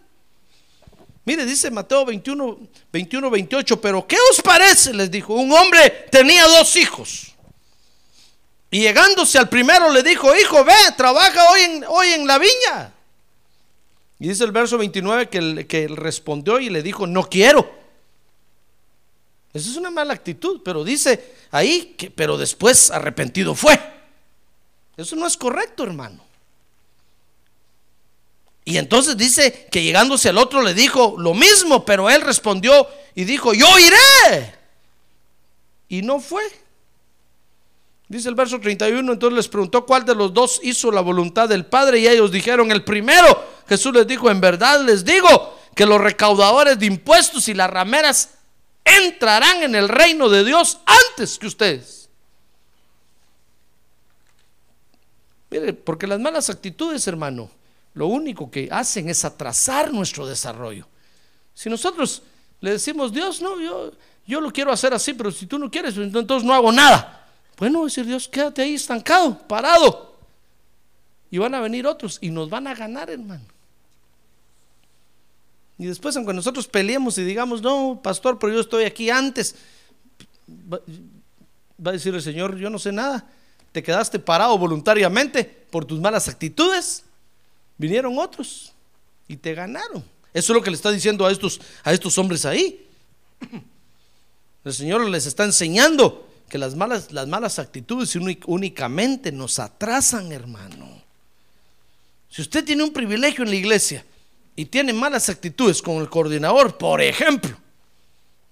Mire, dice Mateo 21, 21, 28, pero ¿qué os parece? Les dijo, un hombre tenía dos hijos. Y llegándose al primero le dijo, hijo, ve, trabaja hoy en, hoy en la viña. Y dice el verso 29 que, que él respondió y le dijo, no quiero. Esa es una mala actitud, pero dice ahí que, pero después arrepentido fue. Eso no es correcto, hermano. Y entonces dice que llegándose al otro le dijo lo mismo, pero él respondió y dijo, yo iré. Y no fue. Dice el verso 31, entonces les preguntó cuál de los dos hizo la voluntad del Padre y ellos dijeron el primero. Jesús les dijo, en verdad les digo que los recaudadores de impuestos y las rameras entrarán en el reino de Dios antes que ustedes. Mire, porque las malas actitudes, hermano, lo único que hacen es atrasar nuestro desarrollo. Si nosotros le decimos, Dios, no, yo, yo lo quiero hacer así, pero si tú no quieres, entonces no hago nada. Bueno, decir Dios, quédate ahí estancado, parado. Y van a venir otros y nos van a ganar, hermano. Y después, aunque nosotros peleemos y digamos, no, pastor, pero yo estoy aquí antes, va, a decir el Señor, yo no sé nada. Te quedaste parado voluntariamente por tus malas actitudes. Vinieron otros y te ganaron. Eso es lo que le está diciendo a estos, a estos hombres ahí. El Señor les está enseñando que las malas, las malas actitudes únicamente nos atrasan, hermano. Si usted tiene un privilegio en la iglesia y tiene malas actitudes con el coordinador, por ejemplo,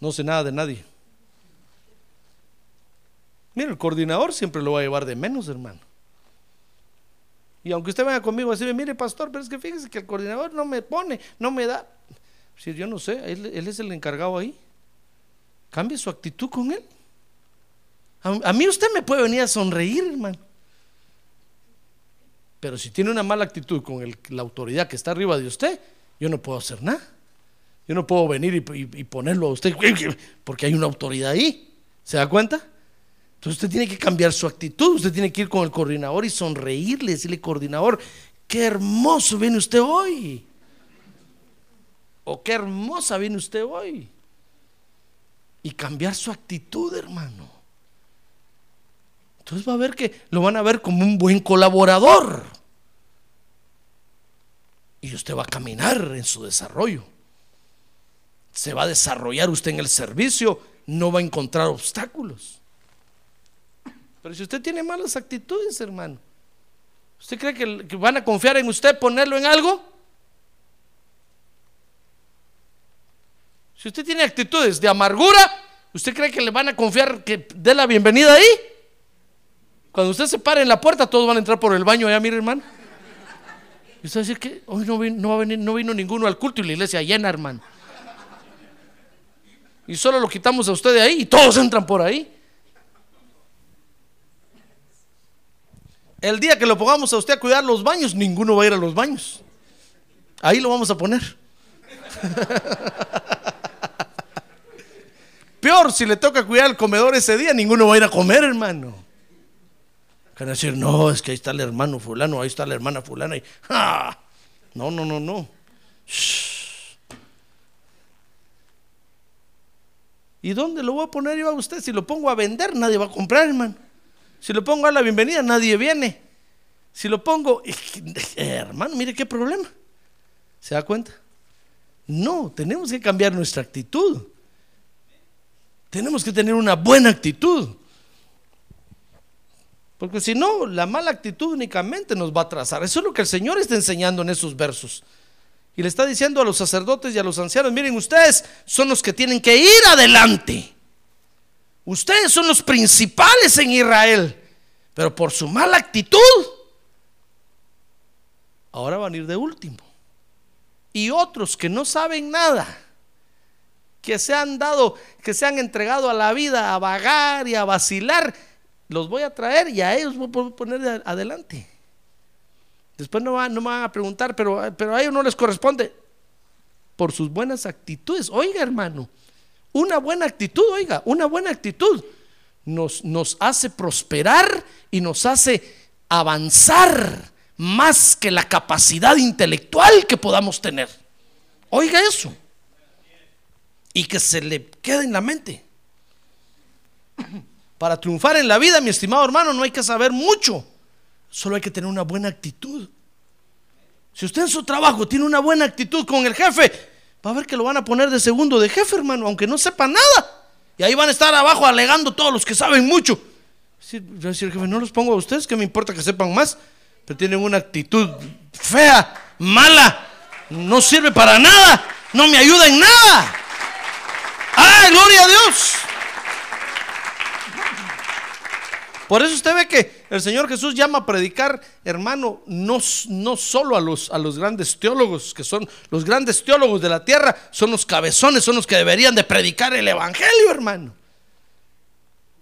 no sé nada de nadie. Mira, el coordinador siempre lo va a llevar de menos, hermano. Y aunque usted venga conmigo a decirme, mire, pastor, pero es que fíjese que el coordinador no me pone, no me da. Si yo no sé, él, él es el encargado ahí. Cambie su actitud con él. A, a mí usted me puede venir a sonreír, hermano. Pero si tiene una mala actitud con la autoridad que está arriba de usted, yo no puedo hacer nada. Yo no puedo venir y- y ponerlo a usted porque hay una autoridad ahí. ¿Se da cuenta? Entonces usted tiene que cambiar su actitud. Usted tiene que ir con el coordinador y sonreírle, decirle, coordinador, qué hermoso viene usted hoy. O qué hermosa viene usted hoy. Y cambiar su actitud, hermano. Entonces va a ver que lo van a ver como un buen colaborador. Y usted va a caminar en su desarrollo. Se va a desarrollar usted en el servicio, no va a encontrar obstáculos. Pero si usted tiene malas actitudes, hermano, ¿usted cree que, van a confiar en usted ponerlo en algo? Si usted tiene actitudes de amargura, ¿usted cree que le van a confiar que dé la bienvenida ahí? Cuando usted se pare en la puerta, todos van a entrar por el baño allá, mire hermano. Y usted va a decir que hoy no vino, no no vino ninguno al culto y la iglesia llena, hermano. Y solo lo quitamos a usted de ahí y todos entran por ahí. El día que lo pongamos a usted a cuidar los baños, ninguno va a ir a los baños. Ahí lo vamos a poner. Peor, si le toca cuidar el comedor ese día, ninguno va a ir a comer, hermano. Van a decir, no, es que ahí está el hermano fulano, ahí está la hermana fulana. Y, ¡ah! No, no, no, no. ¿Y dónde lo voy a poner yo a usted? Si lo pongo a vender, nadie va a comprar, hermano. Si lo pongo a la bienvenida, nadie viene. Si lo pongo, hermano, mire qué problema. ¿Se da cuenta? No, tenemos que cambiar nuestra actitud. Tenemos que tener una buena actitud. Porque si no, la mala actitud únicamente nos va a atrasar. Eso es lo que el Señor está enseñando en esos versos. Y le está diciendo a los sacerdotes y a los ancianos, miren, ustedes son los que tienen que ir adelante. Ustedes son los principales en Israel. Pero por su mala actitud, ahora van a ir de último. Y otros que no saben nada, que se han dado, que se han entregado a la vida a vagar y a vacilar, los voy a traer y a ellos voy a poner de adelante. Después no, van, no me van a preguntar, pero, pero a ellos no les corresponde. Por sus buenas actitudes. Oiga, hermano, una buena actitud, oiga, una buena actitud nos, nos hace prosperar y nos hace avanzar más que la capacidad intelectual que podamos tener. Oiga eso. Y que se le quede en la mente. Para triunfar en la vida, mi estimado hermano, no hay que saber mucho. Solo hay que tener una buena actitud. Si usted en su trabajo tiene una buena actitud con el jefe, va a ver que lo van a poner de segundo de jefe, hermano, aunque no sepa nada. Y ahí van a estar abajo alegando todos los que saben mucho. A decir, jefe, no los pongo a ustedes, que me importa que sepan más. Pero tienen una actitud fea, mala, no sirve para nada, no me ayuda en nada. ¡Ah, gloria a Dios! Por eso usted ve que el Señor Jesús llama a predicar, hermano, no, no solo a los, a los grandes teólogos, que son los grandes teólogos de la tierra, son los cabezones, son los que deberían de predicar el Evangelio, hermano.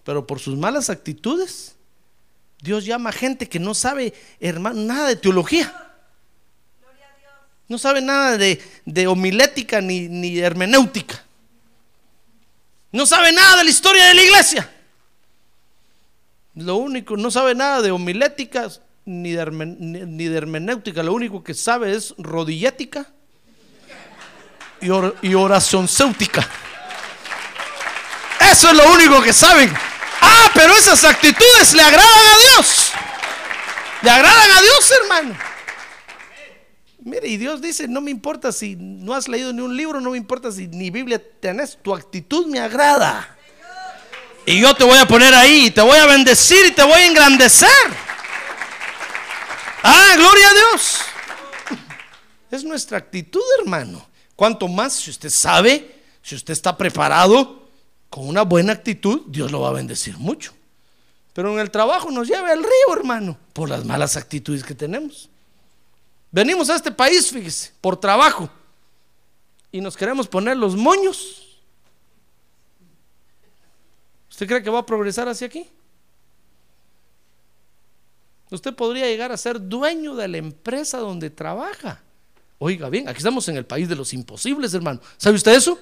Pero por sus malas actitudes, Dios llama a gente que no sabe, hermano, nada de teología. No sabe nada de, de homilética ni, ni hermenéutica. No sabe nada de la historia de la iglesia. Lo único, no sabe nada de homiléticas ni de, ni- de hermenéutica. Lo único que sabe es rodillética y, or- y oracioncéutica. Eso es lo único que saben. Ah, pero esas actitudes le agradan a Dios. Le agradan a Dios, hermano. Mire, y Dios dice, no me importa si no has leído ni un libro, no me importa si ni Biblia tenés, tu actitud me agrada. Y yo te voy a poner ahí, y te voy a bendecir y te voy a engrandecer. Ah, gloria a Dios. Es nuestra actitud, hermano. Cuanto más si usted sabe, si usted está preparado, con una buena actitud, Dios lo va a bendecir mucho. Pero en el trabajo nos lleva al río, hermano, por las malas actitudes que tenemos. Venimos a este país, fíjese, por trabajo. Y nos queremos poner los moños. ¿Usted cree que va a progresar hacia aquí? Usted podría llegar a ser dueño de la empresa donde trabaja. Oiga bien, aquí estamos en el país de los imposibles, hermano. ¿Sabe usted eso?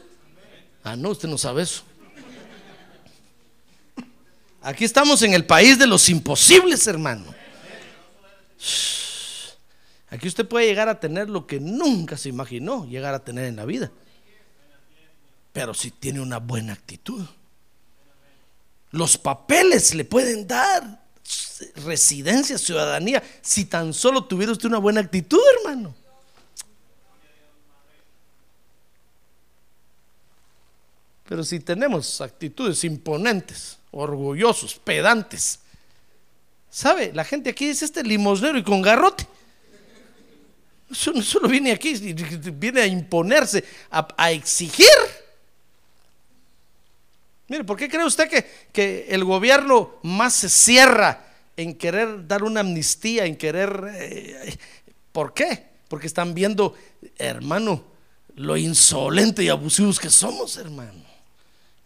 Ah, no, usted no sabe eso. Aquí estamos en el país de los imposibles, hermano. Aquí usted puede llegar a tener lo que nunca se imaginó llegar a tener en la vida. Pero si tiene una buena actitud. Los papeles le pueden dar residencia, ciudadanía, si tan solo tuviera usted una buena actitud, hermano. Pero si tenemos actitudes imponentes, orgullosos, pedantes, ¿sabe? La gente aquí dice este limosnero y con garrote. no solo viene aquí, viene a imponerse, a, exigir. Mire, ¿por qué cree usted que, que, el gobierno más se cierra en querer dar una amnistía, en querer... Eh, ¿Por qué? Porque están viendo, hermano, lo insolente y abusivos que somos, hermano.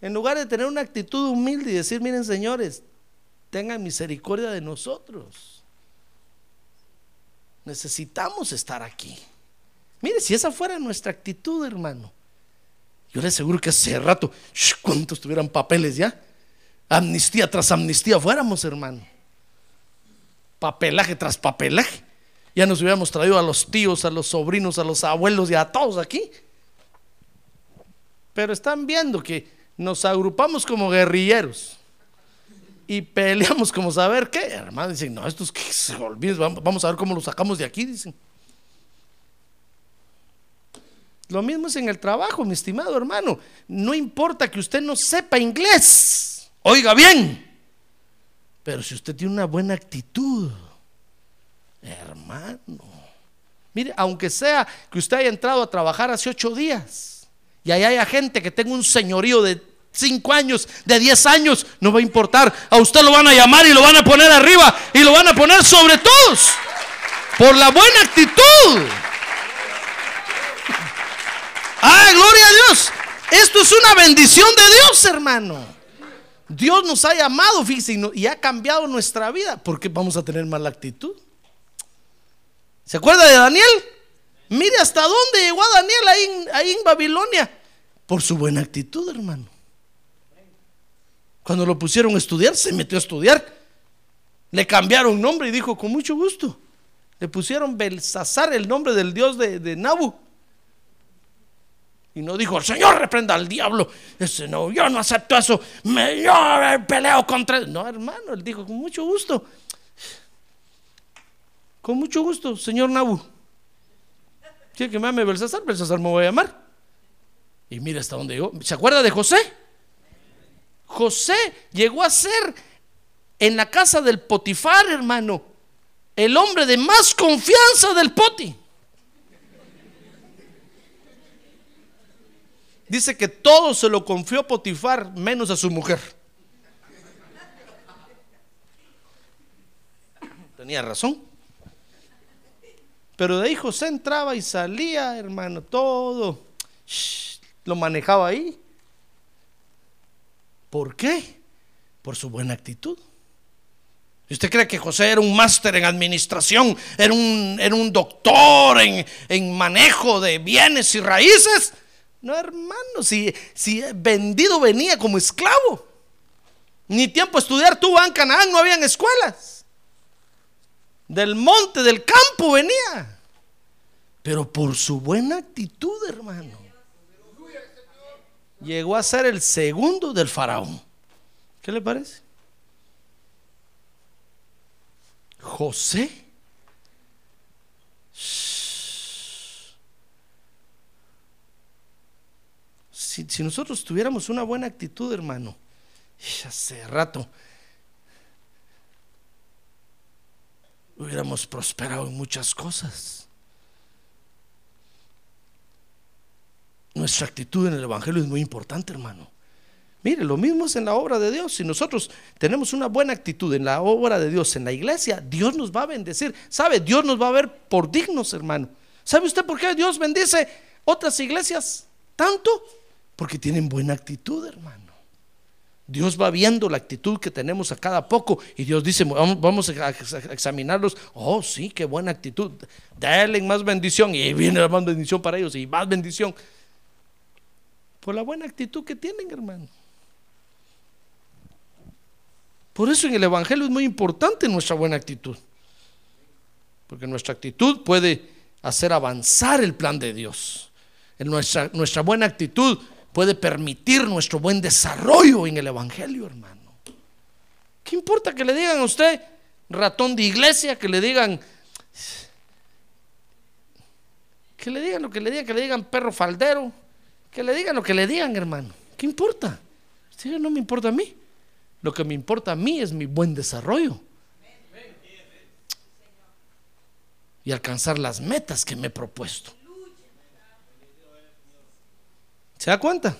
En lugar de tener una actitud humilde y decir, miren señores, tengan misericordia de nosotros. Necesitamos estar aquí. Mire, si esa fuera nuestra actitud, hermano, yo le aseguro que hace rato, ¿cuántos tuvieran papeles ya? Amnistía tras amnistía fuéramos, hermano. Papelaje tras papelaje. Ya nos hubiéramos traído a los tíos, a los sobrinos, a los abuelos y a todos aquí. Pero están viendo que nos agrupamos como guerrilleros y peleamos como saber qué. Hermano, dicen, no, estos que se olviden, vamos a ver cómo los sacamos de aquí, dicen. Lo mismo es en el trabajo, mi estimado hermano. No importa que usted no sepa inglés, oiga bien, pero si usted tiene una buena actitud, hermano, mire, aunque sea que usted haya entrado a trabajar hace ocho días y ahí haya gente que tenga un señorío de 5 años, de 10 años, no va a importar. A usted lo van a llamar y lo van a poner arriba y lo van a poner sobre todos. Por la buena actitud. Ah, gloria a Dios. Esto es una bendición de Dios, hermano. Dios nos ha llamado, fíjese, y ha cambiado nuestra vida. ¿Por qué vamos a tener mala actitud? ¿Se acuerda de Daniel? Mire hasta dónde llegó a Daniel ahí ahí en Babilonia. Por su buena actitud, hermano. Cuando lo pusieron a estudiar, se metió a estudiar. Le cambiaron nombre y dijo, con mucho gusto. Le pusieron Belsasar, el nombre del dios de, Nabu. Y no dijo, el Señor reprenda al diablo. Ese no, yo no acepto eso. Me, yo peleo contra. No, hermano, él dijo, con mucho gusto. Con mucho gusto, señor Nabu. ¿Quiere que me llame Belsasar? Belsasar me voy a llamar. Y mira hasta dónde llegó. ¿Se acuerda de José? José llegó a ser en la casa del Potifar, hermano, el hombre de más confianza del Poti. Dice que todo se lo confió Potifar, menos a su mujer. Tenía razón. Pero de ahí José entraba y salía, hermano, todo. lo manejaba ahí. ¿Por qué? Por su buena actitud. ¿Y usted cree que José era un máster en administración, era un, un doctor en, en, manejo de bienes y raíces? No, hermano, si, si vendido venía como esclavo. Ni tiempo a estudiar tuvo en Canaán, no habían escuelas. Del monte, del campo venía. Pero por su buena actitud, hermano llegó a ser el segundo del faraón. ¿Qué le parece? José. Si, nosotros tuviéramos una buena actitud, hermano, hace rato hubiéramos prosperado en muchas cosas. Nuestra actitud en el Evangelio es muy importante, hermano. Mire, lo mismo es en la obra de Dios. Si nosotros tenemos una buena actitud en la obra de Dios, en la iglesia, Dios nos va a bendecir. ¿Sabe? Dios nos va a ver por dignos, hermano. ¿Sabe usted por qué Dios bendice otras iglesias tanto? Porque tienen buena actitud, hermano. Dios va viendo la actitud que tenemos a cada poco y Dios dice, vamos, a ex- a examinarlos. Oh, sí, qué buena actitud. Dale más bendición y viene la más bendición para ellos y más bendición. Por la buena actitud que tienen, hermano. Por eso en el Evangelio es muy importante nuestra buena actitud. Porque nuestra actitud puede hacer avanzar el plan de Dios. En nuestra buena actitud puede permitir nuestro buen desarrollo en el Evangelio, hermano. ¿Qué importa que le digan a usted ratón de iglesia, que le digan, que le digan lo que le digan, que le digan perro faldero, que le digan lo que le digan, hermano? ¿Qué importa? Usted no me importa a mí. Lo que me importa a mí es mi buen desarrollo. Y alcanzar las metas que me he propuesto. ¿Se da cuenta?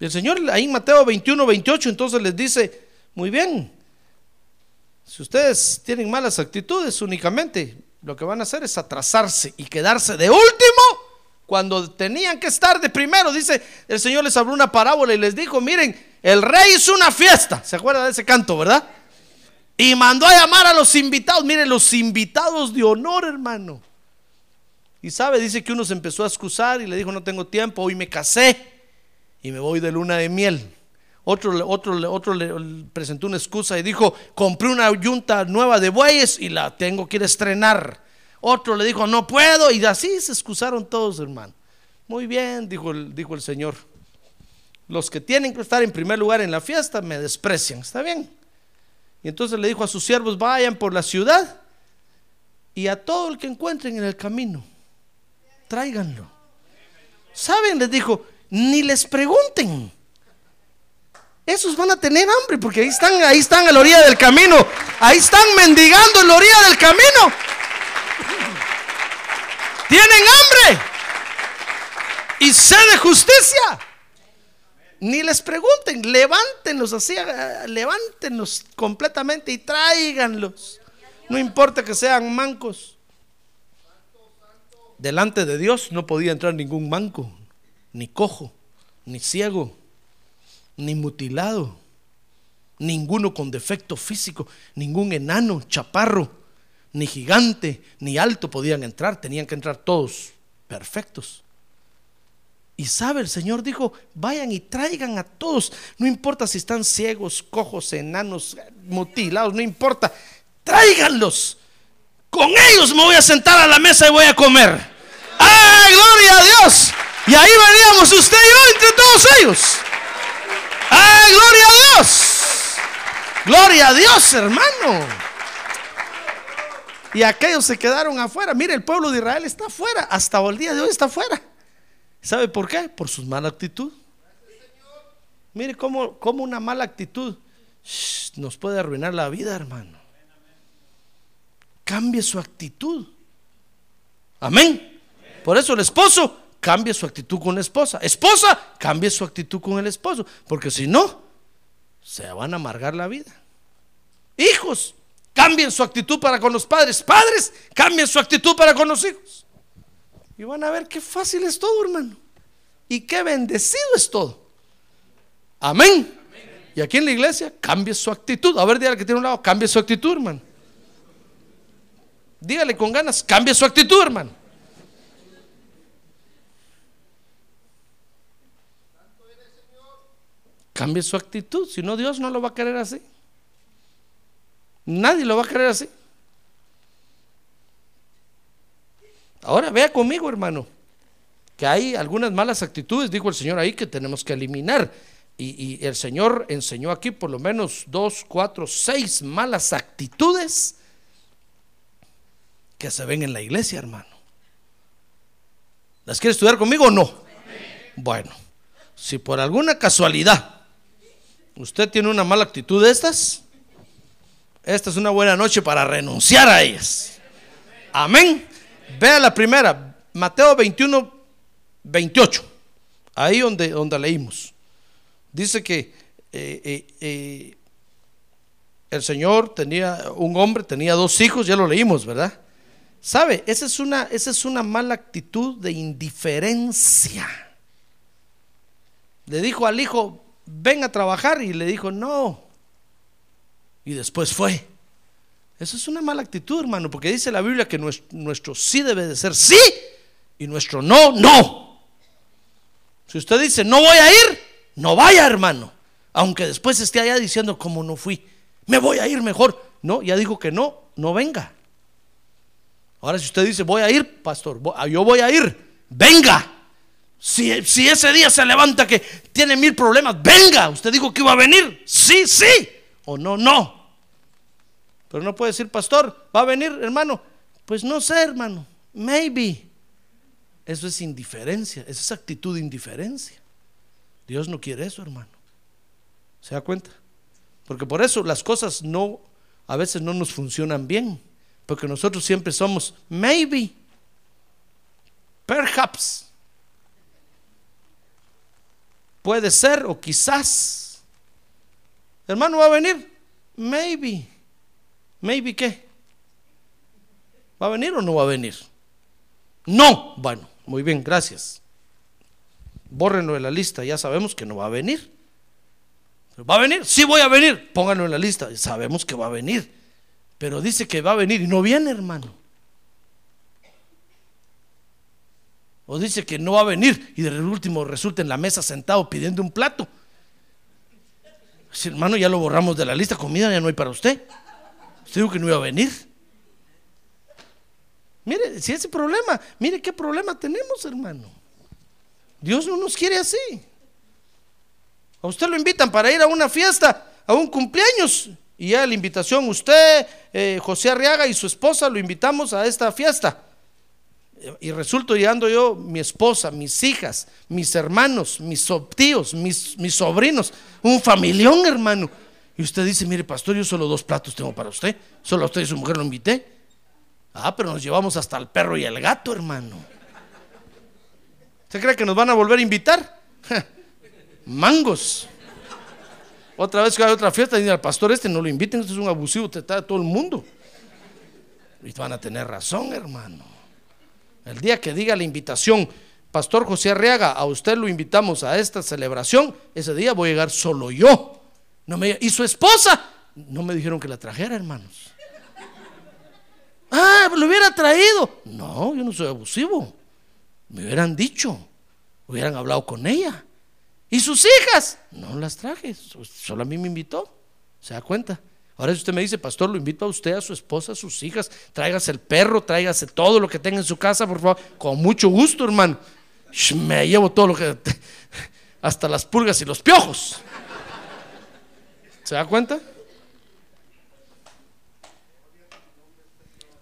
El Señor ahí en Mateo 21, 28 entonces les dice, muy bien, si ustedes tienen malas actitudes únicamente, lo que van a hacer es atrasarse y quedarse de último cuando tenían que estar de primero. Dice, el Señor les habló una parábola y les dijo, miren, el rey hizo una fiesta, ¿se acuerdan de ese canto, verdad? Y mandó a llamar a los invitados, miren, los invitados de honor, hermano. Y sabe, dice que uno se empezó a excusar y le dijo, no tengo tiempo, hoy me casé y me voy de luna de miel. Otro, otro, otro le presentó una excusa y dijo, compré una yunta nueva de bueyes y la tengo que ir a estrenar. Otro le dijo, no puedo y así se excusaron todos, hermano. Muy bien, dijo el, dijo el Señor. Los que tienen que estar en primer lugar en la fiesta me desprecian, ¿está bien? Y entonces le dijo a sus siervos, vayan por la ciudad y a todo el que encuentren en el camino, tráiganlo. ¿Saben? Les dijo, ni les pregunten. Esos van a tener hambre porque ahí están, ahí están a la orilla del camino. Ahí están mendigando en la orilla del camino. Tienen hambre y sed de justicia. Ni les pregunten, levántenlos así, eh, levántenlos completamente y tráiganlos. No importa que sean mancos. Delante de Dios no podía entrar ningún manco, ni cojo, ni ciego, ni mutilado, ninguno con defecto físico, ningún enano, chaparro, ni gigante, ni alto podían entrar, tenían que entrar todos perfectos. Y sabe, el Señor dijo, vayan y traigan a todos, no importa si están ciegos, cojos, enanos, mutilados, no importa, tráiganlos. Con ellos me voy a sentar a la mesa y voy a comer. ¡Ay, gloria a Dios! Y ahí veníamos usted y yo entre todos ellos. ¡Ay, gloria a Dios! Gloria a Dios, hermano. Y aquellos se quedaron afuera. Mire, el pueblo de Israel está afuera. Hasta el día de hoy está afuera. ¿Sabe por qué? Por su mala actitud. Mire cómo, cómo una mala actitud nos puede arruinar la vida, hermano. Cambie su actitud. Amén. Por eso el esposo cambie su actitud con la esposa. Esposa, cambie su actitud con el esposo. Porque si no, se van a amargar la vida. Hijos, cambien su actitud para con los padres. Padres, cambien su actitud para con los hijos. Y van a ver qué fácil es todo, hermano. Y qué bendecido es todo. Amén. Y aquí en la iglesia, cambie su actitud. A ver, dígale que tiene un lado, cambie su actitud, hermano. Dígale con ganas, cambie su actitud, hermano. Cambie su actitud, si no Dios no lo va a querer así. Nadie lo va a querer así. Ahora vea conmigo, hermano, que hay algunas malas actitudes, dijo el Señor ahí, que tenemos que eliminar. Y, y el Señor enseñó aquí por lo menos dos, cuatro, seis malas actitudes que se ven en la iglesia, hermano. ¿Las quiere estudiar conmigo o no? Bueno, si por alguna casualidad usted tiene una mala actitud de estas, esta es una buena noche para renunciar a ellas. Amén. Vea la primera, Mateo 21, 28, ahí donde, donde leímos. Dice que eh, eh, eh, el Señor tenía un hombre, tenía dos hijos, ya lo leímos, ¿verdad? ¿Sabe? Esa es una, esa es una mala actitud de indiferencia. le dijo al hijo, ven a trabajar y le dijo, no. Y después fue. Eso es una mala actitud, hermano, porque dice la Biblia que nuestro, nuestro sí debe de ser sí y nuestro no, no. Si usted dice, no voy a ir, no vaya, hermano. Aunque después esté allá diciendo, como no fui, me voy a ir mejor. No, ya dijo que no, no venga. Ahora si usted dice, voy a ir, pastor, ah, yo voy a ir, venga. Si, ese día se levanta que tiene mil problemas, venga. Usted dijo que iba a venir, sí, sí, o no, no. Pero no puede decir, pastor, ¿va a venir, hermano? Pues no sé, hermano, maybe. Eso es indiferencia, esa es actitud de indiferencia. Dios no quiere eso, hermano. ¿Se da cuenta? Porque por eso las cosas no, a veces no nos funcionan bien. Porque nosotros siempre somos maybe, perhaps, puede ser o quizás. Hermano, ¿va a venir? Maybe. Maybe qué? ¿Va a venir o no va a venir? No. Bueno, muy bien, gracias. Bórrenlo de la lista, ya sabemos que no va a venir. ¿Va a venir? Sí voy a venir. Pónganlo en la lista, sabemos que va a venir. Pero dice que va a venir y no viene, hermano. O dice que no va a venir y de último resulta en la mesa sentado pidiendo un plato. Si, hermano, ya lo borramos de la lista, comida ya no hay para usted. Usted dijo que no iba a venir. Mire, si ese problema, mire qué problema tenemos, hermano. Dios no nos quiere así. A usted lo invitan para ir a una fiesta, a un cumpleaños, y ya la invitación, usted, eh, José Arriaga y su esposa, lo invitamos a esta fiesta. Y resulto llegando yo, mi esposa, mis hijas, mis hermanos, mis tíos, mis, mis sobrinos, un familión, hermano. Y usted dice, mire, pastor, yo solo dos platos tengo para usted. Solo a usted y su mujer lo invité. Ah, pero nos llevamos hasta el perro y el gato, hermano. ¿Usted cree que nos van a volver a invitar? Mangos. Otra vez que hay otra fiesta, dice al pastor este, no lo inviten, este es un abusivo, te está todo el mundo. Y van a tener razón, hermano. El día que diga la invitación, Pastor José Arriaga, a usted lo invitamos a esta celebración, ese día voy a llegar solo yo. No me, y su esposa, no me dijeron que la trajera, hermanos. Ah, lo hubiera traído. No, yo no soy abusivo. Me hubieran dicho, hubieran hablado con ella. ¿Y sus hijas? No las traje, solo a mí me invitó. ¿Se da cuenta? Ahora si usted me dice, pastor, lo invito a usted, a su esposa, a sus hijas, tráigase el perro, tráigase todo lo que tenga en su casa, por favor, con mucho gusto, hermano. me llevo todo lo que, hasta las pulgas y los piojos. ¿Se da cuenta?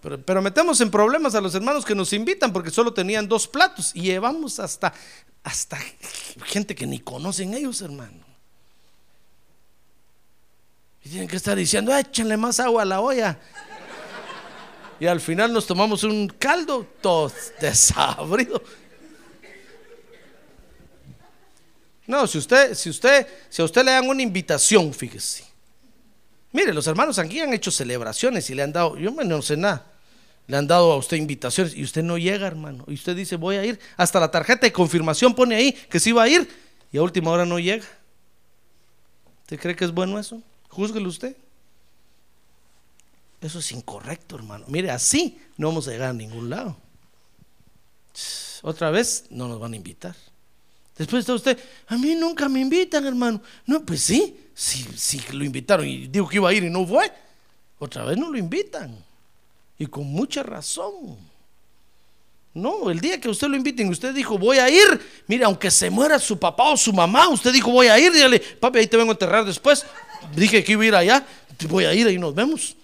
Pero, metemos en problemas a los hermanos que nos invitan porque solo tenían dos platos y llevamos hasta hasta gente que ni conocen ellos, hermano. Y tienen que estar diciendo, échenle más agua a la olla. Y al final nos tomamos un caldo todo desabrido. No, si usted, si usted, si a usted le dan una invitación, fíjese. Mire, los hermanos aquí han hecho celebraciones y le han dado, yo no sé nada le han dado a usted invitaciones y usted no llega, hermano. Y usted dice, voy a ir. Hasta la tarjeta de confirmación pone ahí que sí va a ir y a última hora no llega. ¿Usted cree que es bueno eso? Júzguelo usted. Eso es incorrecto, hermano. Mire, así no vamos a llegar a ningún lado. Otra vez no nos van a invitar. Después está usted, a mí nunca me invitan, hermano. No, pues sí, sí, sí lo invitaron y dijo que iba a ir y no fue. Otra vez no lo invitan. Y con mucha razón. No, el día que usted lo inviten, usted dijo, voy a ir. Mire, aunque se muera su papá o su mamá, usted dijo, voy a ir. Dígale, papi, ahí te vengo a enterrar después. Dije que iba a ir allá. Voy a ir, ahí nos vemos.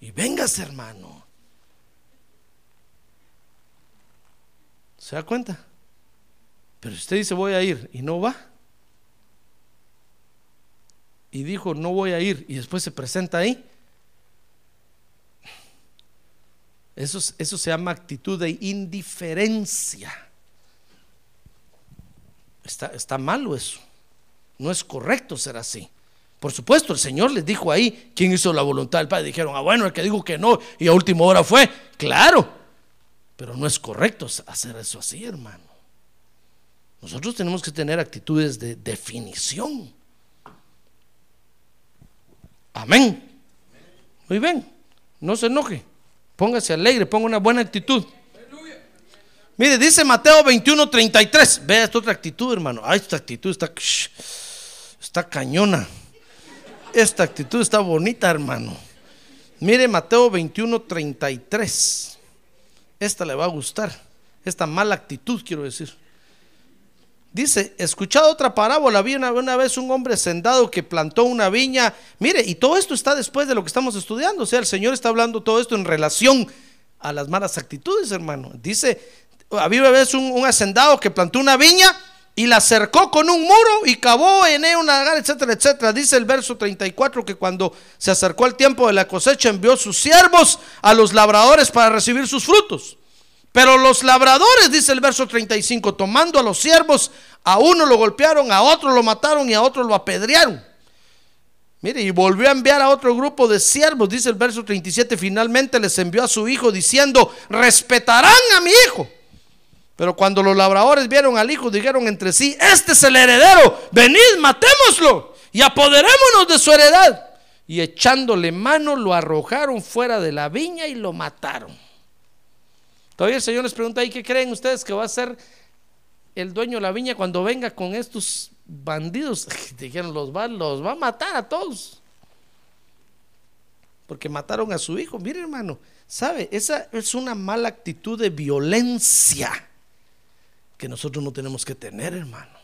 Y véngase, hermano. ¿Se da cuenta? Pero usted dice, voy a ir y no va. Y dijo, no voy a ir. Y después se presenta ahí. Eso, se llama actitud de indiferencia. Está, está malo eso. No es correcto ser así. Por supuesto, el Señor les dijo ahí quién hizo la voluntad del Padre. Dijeron, ah, bueno, el que dijo que no y a última hora fue. Claro, pero no es correcto hacer eso así, hermano. Nosotros tenemos que tener actitudes de definición. Amén. Muy bien. No se enoje. Póngase alegre, ponga una buena actitud. Mire, dice Mateo 21, 33. Vea esta otra actitud, hermano. Ay, esta actitud está, está cañona. Esta actitud está bonita, hermano. Mire Mateo 21, 33. Esta le va a gustar. Esta mala actitud, quiero decir. Dice, escuchado otra parábola, había una, vez un hombre sendado que plantó una viña. Mire, y todo esto está después de lo que estamos estudiando. O sea, el Señor está hablando todo esto en relación a las malas actitudes, hermano. Dice, había una vez un, un hacendado que plantó una viña y la cercó con un muro y cavó en él una lagar, etcétera, etcétera. Dice el verso 34 que cuando se acercó el tiempo de la cosecha envió sus siervos a los labradores para recibir sus frutos. Pero los labradores, dice el verso 35, tomando a los siervos, a uno lo golpearon, a otro lo mataron y a otro lo apedrearon. Mire, y volvió a enviar a otro grupo de siervos, dice el verso 37, finalmente les envió a su hijo diciendo, respetarán a mi hijo. Pero cuando los labradores vieron al hijo, dijeron entre sí, este es el heredero, venid, matémoslo y apoderémonos de su heredad. Y echándole mano lo arrojaron fuera de la viña y lo mataron. Todavía el Señor les pregunta, ¿y qué creen ustedes que va a ser el dueño de la viña cuando venga con estos bandidos? Dijeron, los va, los va a matar a todos. Porque mataron a su hijo. Mire hermano, ¿sabe? Esa es una mala actitud de violencia que nosotros no tenemos que tener, hermano.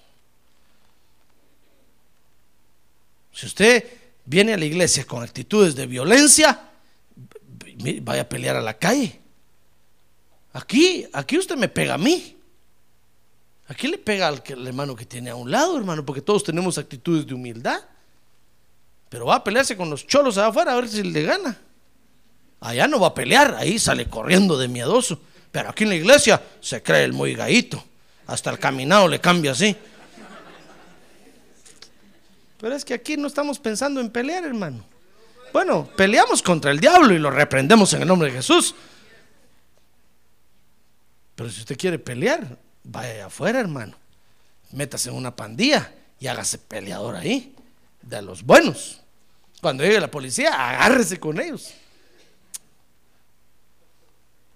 Si usted viene a la iglesia con actitudes de violencia, vaya a pelear a la calle. Aquí, aquí usted me pega a mí. Aquí le pega al, hermano que tiene a un lado, hermano, porque todos tenemos actitudes de humildad. Pero va a pelearse con los cholos allá afuera a ver si le gana. Allá no va a pelear, ahí sale corriendo de miedoso. Pero aquí en la iglesia se cree el muy gaito. Hasta el caminado le cambia así. Pero es que aquí no estamos pensando en pelear, hermano. Bueno, peleamos contra el diablo y lo reprendemos en el nombre de Jesús. Pero si usted quiere pelear, vaya afuera, hermano. Métase en una pandilla y hágase peleador ahí, de los buenos. Cuando llegue la policía, agárrese con ellos.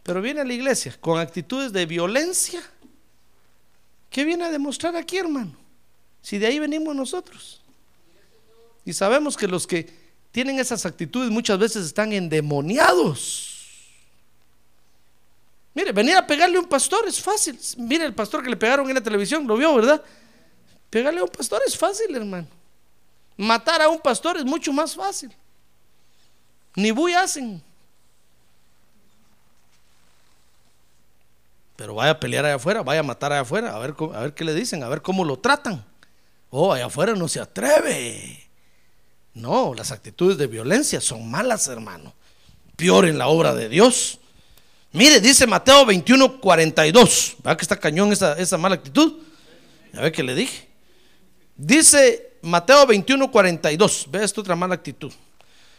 Pero viene a la iglesia con actitudes de violencia ¿Qué viene a demostrar aquí, hermano? Si de ahí venimos nosotros. Y sabemos que los que tienen esas actitudes muchas veces están endemoniados. Mire, venir a pegarle a un pastor es fácil. Mire, el pastor que le pegaron en la televisión, lo vio, ¿verdad? Pegarle a un pastor es fácil, hermano. Matar a un pastor es mucho más fácil. Ni buy hacen. Pero vaya a pelear allá afuera, vaya a matar allá afuera, a ver, a ver qué le dicen, a ver cómo lo tratan. Oh, allá afuera no se atreve. No, las actitudes de violencia son malas, hermano. Peor en la obra de Dios. Mire, dice Mateo 21, 42. ¿Verdad que está cañón esa, esa mala actitud? A ver qué le dije. Dice Mateo 21, 42. Ve esta otra mala actitud.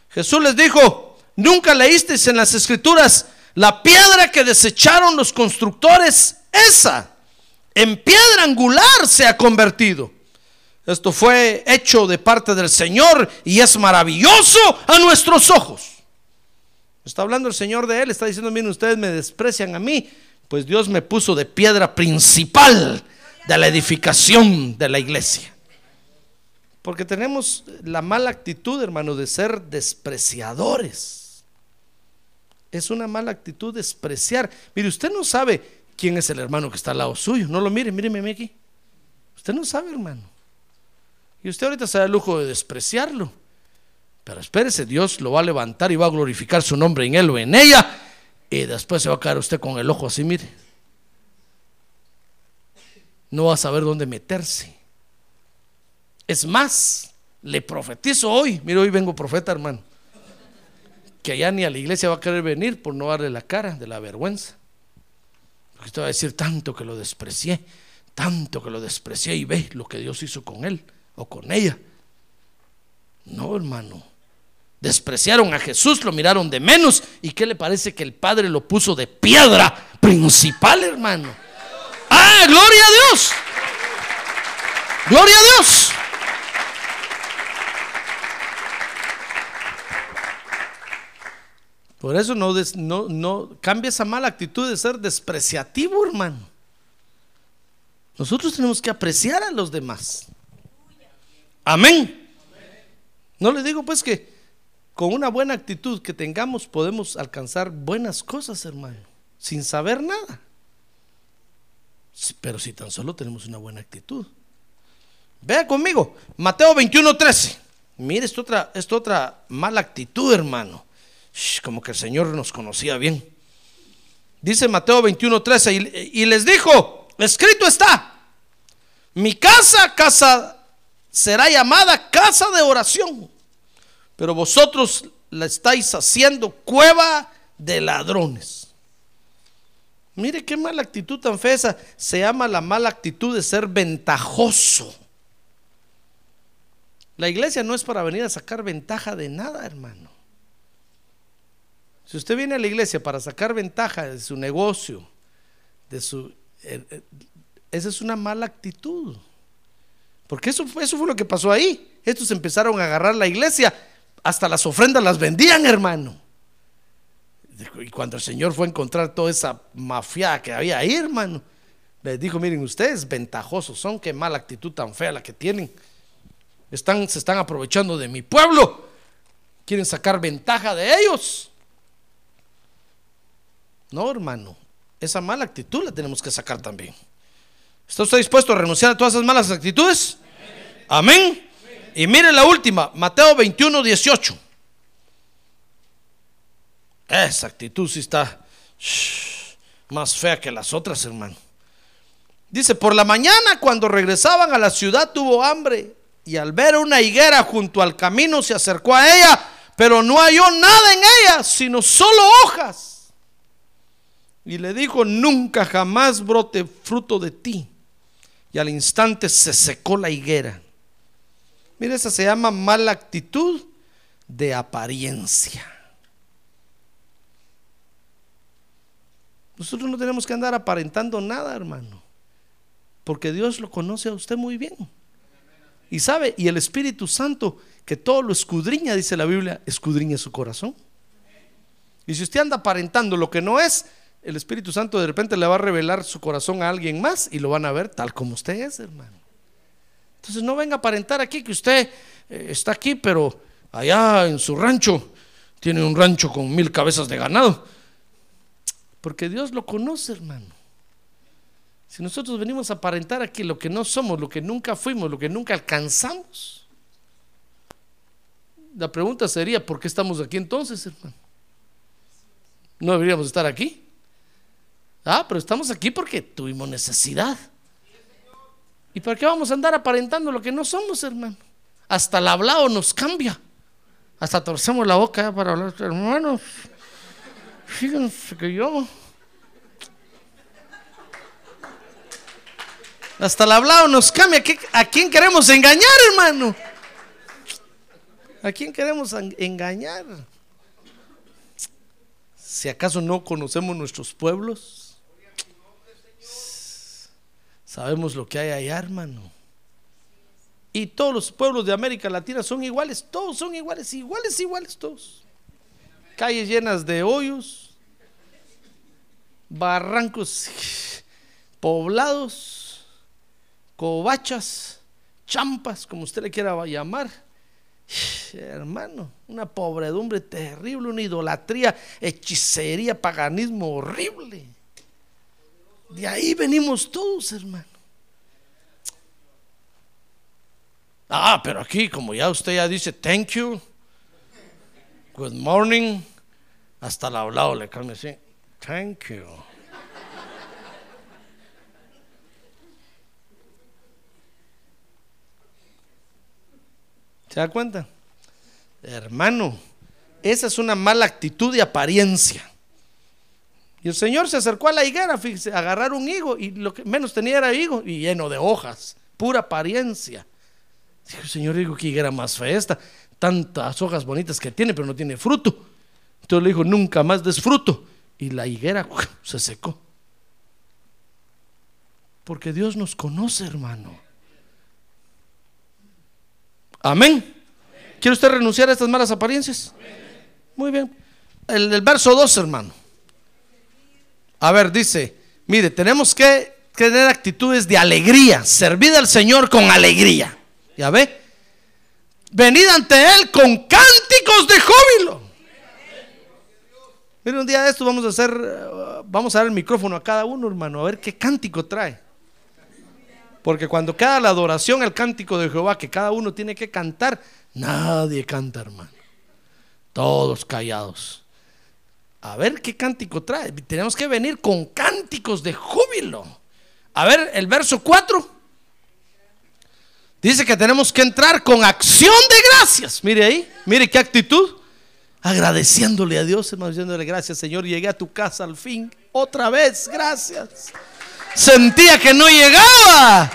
Jesús les dijo: Nunca leísteis en las escrituras la piedra que desecharon los constructores, esa, en piedra angular se ha convertido. Esto fue hecho de parte del Señor y es maravilloso a nuestros ojos. Está hablando el Señor de él, está diciendo, miren, ustedes me desprecian a mí, pues Dios me puso de piedra principal de la edificación de la iglesia. Porque tenemos la mala actitud, hermano, de ser despreciadores. Es una mala actitud despreciar. Mire, usted no sabe quién es el hermano que está al lado suyo. No lo mire, míreme aquí. Usted no sabe, hermano. Y usted ahorita se da el lujo de despreciarlo. Pero espérese, Dios lo va a levantar y va a glorificar su nombre en él o en ella. Y después se va a caer usted con el ojo así, mire. No va a saber dónde meterse. Es más, le profetizo hoy. Mire, hoy vengo profeta, hermano que allá ni a la iglesia va a querer venir por no darle la cara de la vergüenza. Porque usted va a decir tanto que lo desprecié, tanto que lo desprecié y ve lo que Dios hizo con él o con ella. No, hermano. Despreciaron a Jesús, lo miraron de menos. ¿Y qué le parece que el Padre lo puso de piedra principal, hermano? ¡Ah, gloria a Dios! Gloria a Dios. Por eso no, no, no cambia esa mala actitud de ser despreciativo, hermano. Nosotros tenemos que apreciar a los demás. Amén. No le digo pues que con una buena actitud que tengamos podemos alcanzar buenas cosas, hermano, sin saber nada. Pero si tan solo tenemos una buena actitud. Vea conmigo, Mateo 21, 13. Mire, esta otra, otra mala actitud, hermano. Como que el Señor nos conocía bien. Dice Mateo 21, 13, y, y les dijo, escrito está, mi casa, casa será llamada casa de oración, pero vosotros la estáis haciendo cueva de ladrones. Mire qué mala actitud tan fea esa. Se llama la mala actitud de ser ventajoso. La iglesia no es para venir a sacar ventaja de nada, hermano. Si usted viene a la iglesia para sacar ventaja de su negocio, de su eh, eh, esa es una mala actitud. Porque eso fue, eso fue lo que pasó ahí. Estos empezaron a agarrar la iglesia, hasta las ofrendas las vendían, hermano. Y cuando el Señor fue a encontrar toda esa mafia que había ahí, hermano, les dijo, miren, ustedes ventajosos son, qué mala actitud tan fea la que tienen. Están, se están aprovechando de mi pueblo. Quieren sacar ventaja de ellos. No, hermano. Esa mala actitud la tenemos que sacar también. ¿Está usted dispuesto a renunciar a todas esas malas actitudes? Amén. Y mire la última, Mateo 21, 18. Esa actitud sí está más fea que las otras, hermano. Dice, por la mañana cuando regresaban a la ciudad tuvo hambre y al ver una higuera junto al camino se acercó a ella, pero no halló nada en ella, sino solo hojas. Y le dijo, nunca jamás brote fruto de ti. Y al instante se secó la higuera. Mire, esa se llama mala actitud de apariencia. Nosotros no tenemos que andar aparentando nada, hermano. Porque Dios lo conoce a usted muy bien. Y sabe, y el Espíritu Santo, que todo lo escudriña, dice la Biblia, escudriña su corazón. Y si usted anda aparentando lo que no es, el Espíritu Santo de repente le va a revelar su corazón a alguien más y lo van a ver tal como usted es, hermano. Entonces no venga a aparentar aquí que usted eh, está aquí, pero allá en su rancho tiene un rancho con mil cabezas de ganado. Porque Dios lo conoce, hermano. Si nosotros venimos a aparentar aquí lo que no somos, lo que nunca fuimos, lo que nunca alcanzamos, la pregunta sería, ¿por qué estamos aquí entonces, hermano? No deberíamos estar aquí. Ah, pero estamos aquí porque tuvimos necesidad. ¿Y para qué vamos a andar aparentando lo que no somos, hermano? Hasta el hablado nos cambia. Hasta torcemos la boca para hablar, hermanos. Fíjense que yo. Hasta el hablado nos cambia. ¿Qué- ¿A quién queremos engañar, hermano? ¿A quién queremos en- engañar? Si acaso no conocemos nuestros pueblos, sabemos lo que hay allá, hermano. Y todos los pueblos de América Latina son iguales, todos son iguales, iguales, iguales todos. Calles llenas de hoyos, barrancos poblados, covachas, champas, como usted le quiera llamar. Hermano, una pobredumbre terrible, una idolatría, hechicería, paganismo horrible. De ahí venimos todos, hermano. Ah, pero aquí, como ya usted ya dice, thank you, good morning, hasta el hablado le cambia así, thank you. ¿Se da cuenta? Hermano, esa es una mala actitud de apariencia. Y el Señor se acercó a la higuera, fíjese, a agarrar un higo y lo que menos tenía era higo y lleno de hojas, pura apariencia. Dijo, Señor, digo que higuera más fea esta, tantas hojas bonitas que tiene, pero no tiene fruto. Entonces le dijo, nunca más des fruto. Y la higuera se secó. Porque Dios nos conoce, hermano. Amén. ¿Quiere usted renunciar a estas malas apariencias? Muy bien. El, el verso 2, hermano. A ver, dice, mire, tenemos que tener actitudes de alegría, servir al Señor con alegría. ¿Ya ve? Venid ante Él con cánticos de júbilo. Mire, un día de esto vamos a hacer, eh, vamos a dar el micrófono a cada uno, hermano, a ver qué cántico trae. Porque cuando queda la adoración, el cántico de Jehová, que cada uno tiene que cantar, nadie canta, hermano. Todos callados. A ver qué cántico trae. Tenemos que venir con cánticos de júbilo. A ver, el verso 4. Dice que tenemos que entrar con acción de gracias. Mire ahí, mire qué actitud. Agradeciéndole a Dios, hermano, diciéndole gracias, Señor. Llegué a tu casa al fin. Otra vez, gracias. Sentía que no llegaba.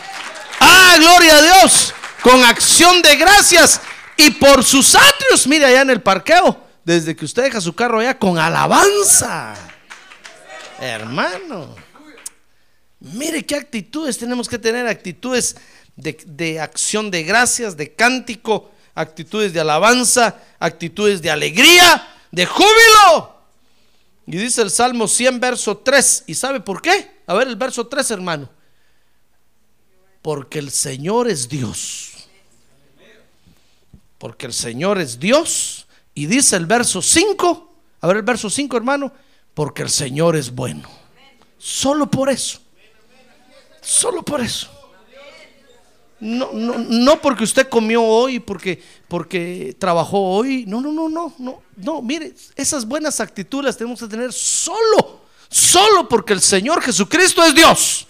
Ah, gloria a Dios. Con acción de gracias. Y por sus atrios, mire allá en el parqueo. Desde que usted deja su carro allá con alabanza. Hermano. Mire qué actitudes tenemos que tener. Actitudes de, de acción de gracias, de cántico, actitudes de alabanza, actitudes de alegría, de júbilo. Y dice el Salmo 100, verso 3. ¿Y sabe por qué? A ver el verso 3, hermano. Porque el Señor es Dios. Porque el Señor es Dios. Y dice el verso 5. A ver el verso 5, hermano. Porque el Señor es bueno. Solo por eso. Solo por eso. No, no, no porque usted comió hoy, porque, porque trabajó hoy. No, no, no, no, no. No, mire, esas buenas actitudes las tenemos que tener solo, solo porque el Señor Jesucristo es Dios.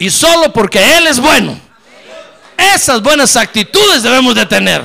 Y solo porque Él es bueno. Esas buenas actitudes debemos de tener.